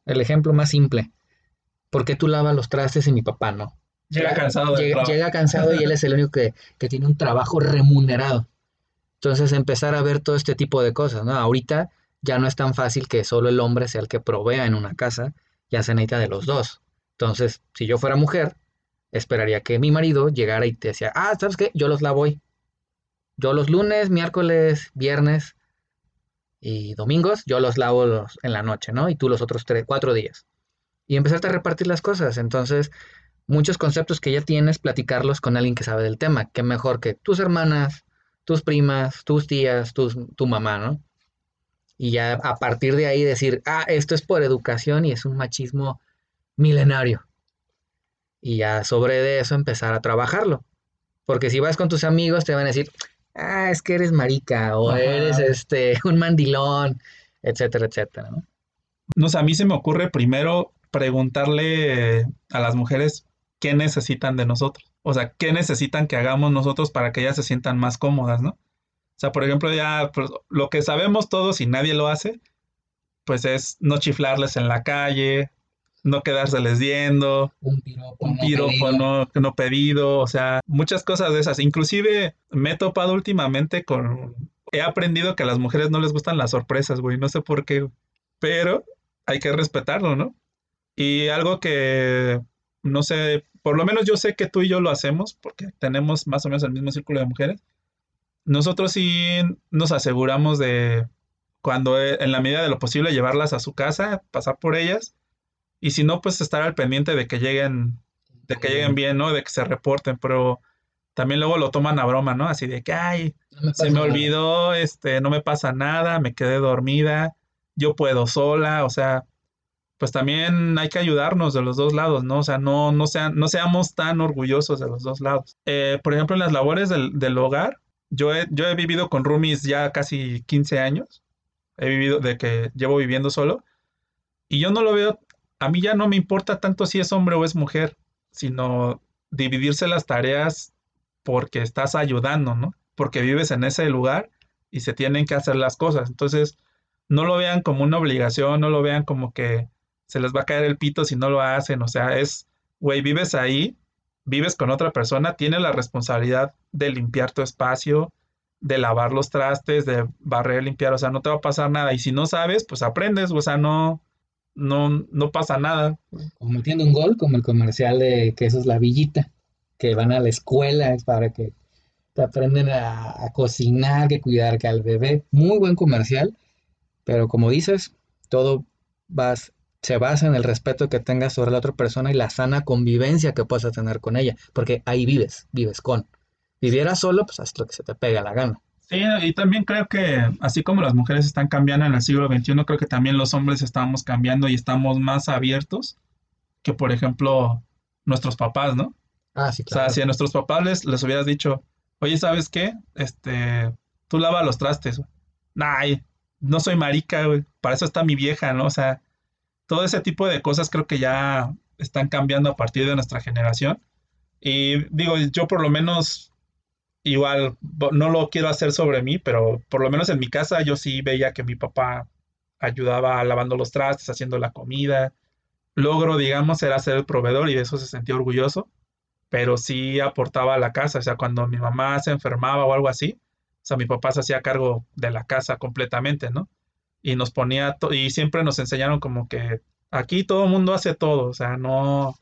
[SPEAKER 2] el ejemplo más simple, ¿por qué tú lavas los trastes y mi papá no?
[SPEAKER 1] Llega cansado.
[SPEAKER 2] Llega, llega cansado y él es el único que, tiene un trabajo remunerado. Entonces empezar a ver todo este tipo de cosas, ¿no? Ahorita ya no es tan fácil que solo el hombre sea el que provea en una casa, ya se necesita de los dos. Entonces, si yo fuera mujer, esperaría que mi marido llegara y te decía, ah, ¿sabes qué? Yo los lavo hoy. Yo los lunes, miércoles, viernes y domingos, yo los lavo en la noche, ¿no? Y tú los otros tres, cuatro días y empezarte a repartir las cosas. Entonces, muchos conceptos que ya tienes, platicarlos con alguien que sabe del tema. Qué mejor que tus hermanas, tus primas, tus tías, tu mamá, ¿no? Y ya a partir de ahí decir, ah, esto es por educación y es un machismo milenario. Y ya sobre de eso empezar a trabajarlo. Porque si vas con tus amigos te van a decir, ah, es que eres marica o eres este un mandilón, etcétera, etcétera, ¿no?
[SPEAKER 1] No sé, a mí se me ocurre primero preguntarle a las mujeres qué necesitan de nosotros. O sea, qué necesitan que hagamos nosotros para que ellas se sientan más cómodas, ¿no? O sea, por ejemplo, ya pues, lo que sabemos todos y nadie lo hace, pues es no chiflarles en la calle, no quedárseles viendo,
[SPEAKER 2] un piropo,
[SPEAKER 1] un piropo no, no, pedido, o sea, muchas cosas de esas. Inclusive me he topado últimamente con... He aprendido que a las mujeres no les gustan las sorpresas, güey, no sé por qué, pero hay que respetarlo, ¿no? Y algo que, no sé, por lo menos yo sé que tú y yo lo hacemos porque tenemos más o menos el mismo círculo de mujeres. Nosotros sí nos aseguramos de, cuando e, en la medida de lo posible, llevarlas a su casa, pasar por ellas. Y si no, pues estar al pendiente de que lleguen, de que lleguen bien, ¿no? De que se reporten, pero también luego lo toman a broma, ¿no? Así de que, ay, se me olvidó, este, no me pasa nada, me quedé dormida, yo puedo sola, o sea, pues también hay que ayudarnos de los dos lados, ¿no? O sea, no, no, no seamos tan orgullosos de los dos lados. Eh, por ejemplo, en las labores del, hogar, yo he, yo he vivido con roomies ya casi 15 años. He vivido de que llevo viviendo solo. Y yo no lo veo, a mí ya no me importa tanto si es hombre o es mujer, sino dividirse las tareas porque estás ayudando, ¿no? Porque vives en ese lugar y se tienen que hacer las cosas. Entonces, no lo vean como una obligación, no lo vean como que se les va a caer el pito si no lo hacen. O sea, es, güey, vives ahí, vives con otra persona, tienes la responsabilidad de limpiar tu espacio, de lavar los trastes, de barrer, limpiar, o sea, no te va a pasar nada. Y si no sabes, pues aprendes, o sea, no, no, no pasa nada.
[SPEAKER 2] O metiendo un gol, como el comercial de que eso es la villita, que van a la escuela es para que te aprenden a, a cocinar, que cuidar que al bebé. Muy buen comercial, pero como dices, todo vas, se basa en el respeto que tengas sobre la otra persona y la sana convivencia que puedas tener con ella, porque ahí vives, vives con viviera solo, pues haz lo que se te pega la gana.
[SPEAKER 1] Sí, y también creo que así como las mujeres están cambiando en el siglo XXI, creo que también los hombres estamos cambiando y estamos más abiertos que, por ejemplo, nuestros papás, ¿no?
[SPEAKER 2] Ah, sí, claro.
[SPEAKER 1] O sea, si a nuestros papás les, les hubieras dicho, oye, ¿sabes qué? Este, tú lava los trastes. Nah, no soy marica, güey. Para eso está mi vieja, ¿no? O sea, todo ese tipo de cosas creo que ya están cambiando a partir de nuestra generación. Y digo, yo por lo menos igual no lo quiero hacer sobre mí, pero por lo menos en mi casa yo sí veía que mi papá ayudaba lavando los trastes, haciendo la comida. Logro, digamos, era ser el proveedor y de eso se sentía orgulloso, pero sí aportaba a la casa, o sea, cuando mi mamá se enfermaba o algo así, o sea, mi papá se hacía cargo de la casa completamente, ¿no? Y nos ponía, y siempre nos enseñaron como que aquí todo el mundo hace todo, o sea, no,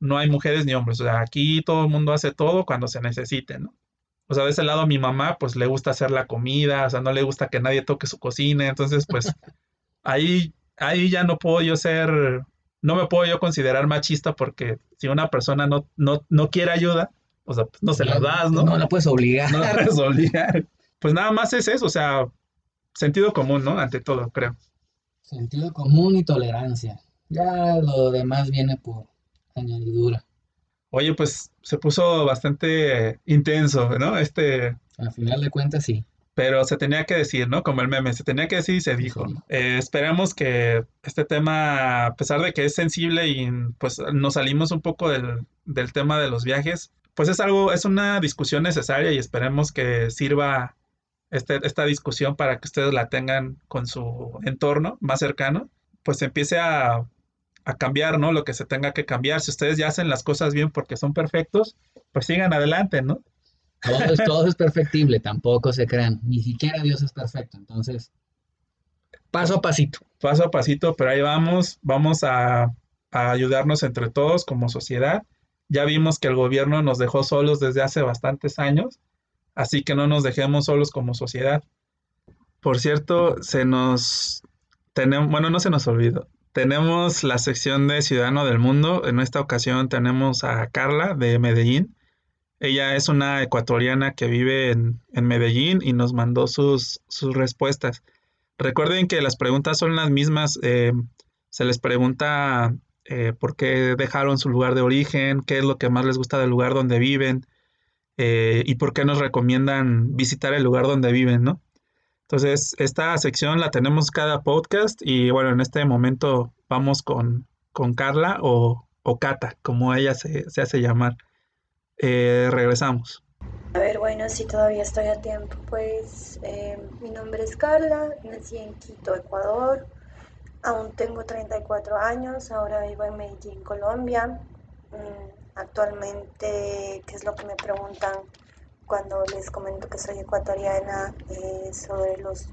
[SPEAKER 1] no hay mujeres ni hombres, o sea, aquí todo el mundo hace todo cuando se necesite, ¿no? o sea, de ese lado a mi mamá, pues le gusta hacer la comida, o sea, no le gusta que nadie toque su cocina, entonces, pues ahí, ahí ya no puedo yo ser, no me puedo yo considerar machista porque si una persona no, no, no quiere ayuda, o sea, pues, no se la das, ¿no?
[SPEAKER 2] No la puedes obligar.
[SPEAKER 1] No la puedes obligar. Pues nada más es eso, o sea, sentido común, ¿no? Ante todo, creo.
[SPEAKER 2] Sentido común y tolerancia. Ya lo demás viene por añadidura.
[SPEAKER 1] Oye, pues se puso bastante intenso, ¿no? Este...
[SPEAKER 2] Al final de cuentas, sí.
[SPEAKER 1] Pero se tenía que decir, ¿no? Como el meme, se tenía que decir y se dijo. Eh, esperamos que este tema, a pesar de que es sensible y pues nos salimos un poco del, del tema de los viajes, pues es algo, es una discusión necesaria y esperemos que sirva este, esta discusión para que ustedes la tengan con su entorno más cercano, pues empiece a a cambiar, ¿no? Lo que se tenga que cambiar. Si ustedes ya hacen las cosas bien porque son perfectos, pues sigan adelante, ¿no?
[SPEAKER 2] Todo es, perfectible, tampoco se crean. Ni siquiera Dios es perfecto. Entonces, paso a pasito.
[SPEAKER 1] Paso a pasito, pero ahí vamos. Vamos a, a ayudarnos entre todos como sociedad. Ya vimos que el gobierno nos dejó solos desde hace bastantes años, así que no nos dejemos solos como sociedad. Por cierto, se nos tenemos, bueno, no se nos olvidó. Tenemos la sección de Ciudadano del Mundo. En esta ocasión tenemos a Carla de Medellín. Ella es una ecuatoriana que vive en, Medellín y nos mandó sus, sus, respuestas. Recuerden que las preguntas son las mismas. Eh, se les pregunta eh, por qué dejaron su lugar de origen, qué es lo que más les gusta del lugar donde viven eh, y por qué nos recomiendan visitar el lugar donde viven, ¿no? Entonces, esta sección la tenemos cada podcast y bueno, en este momento vamos con, con Carla o, o Cata, como ella se, se hace llamar. Eh, regresamos.
[SPEAKER 3] A ver, bueno, si todavía estoy a tiempo, pues eh, mi nombre es Carla, nací en Quito, Ecuador, aún tengo 34 años, ahora vivo en Medellín, Colombia. Mm, actualmente, ¿qué es lo que me preguntan? cuando les comento que soy ecuatoriana eh, sobre los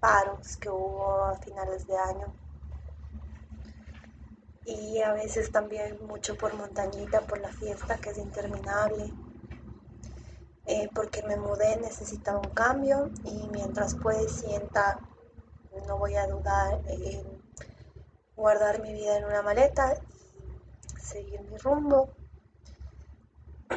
[SPEAKER 3] paros que hubo a finales de año. Y a veces también mucho por montañita, por la fiesta que es interminable. Eh, porque me mudé, necesitaba un cambio y mientras pues sienta, no voy a dudar en guardar mi vida en una maleta seguir mi rumbo.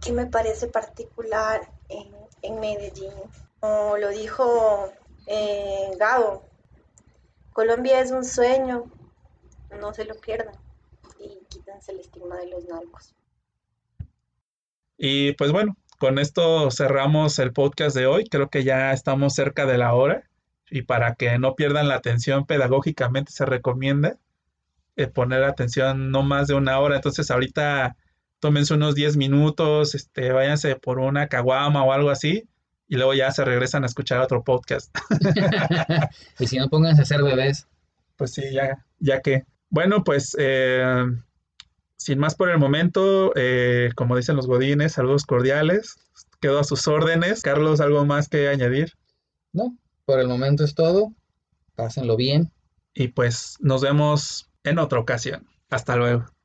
[SPEAKER 3] ¿Qué me parece particular en, Medellín? Como lo dijo eh, Gabo, Colombia es un sueño, no se lo pierdan y quítense el estigma de los narcos.
[SPEAKER 1] Y pues bueno, con esto cerramos el podcast de hoy. Creo que ya estamos cerca de la hora. y para que no pierdan la atención pedagógicamente se recomienda eh, poner atención no más de una hora. Entonces ahorita tómense unos 10 minutos, este, váyanse por una caguama o algo así y luego ya se regresan a escuchar otro podcast.
[SPEAKER 2] y si no, pónganse a ser bebés.
[SPEAKER 1] Pues sí, ya, ya que. Bueno, pues eh, sin más por el momento, eh, como dicen los godines, saludos cordiales. Quedo a sus órdenes. Carlos, ¿algo más que añadir?
[SPEAKER 2] No, por el momento es todo. Pásenlo bien.
[SPEAKER 1] Y pues nos vemos en otra ocasión. Hasta luego.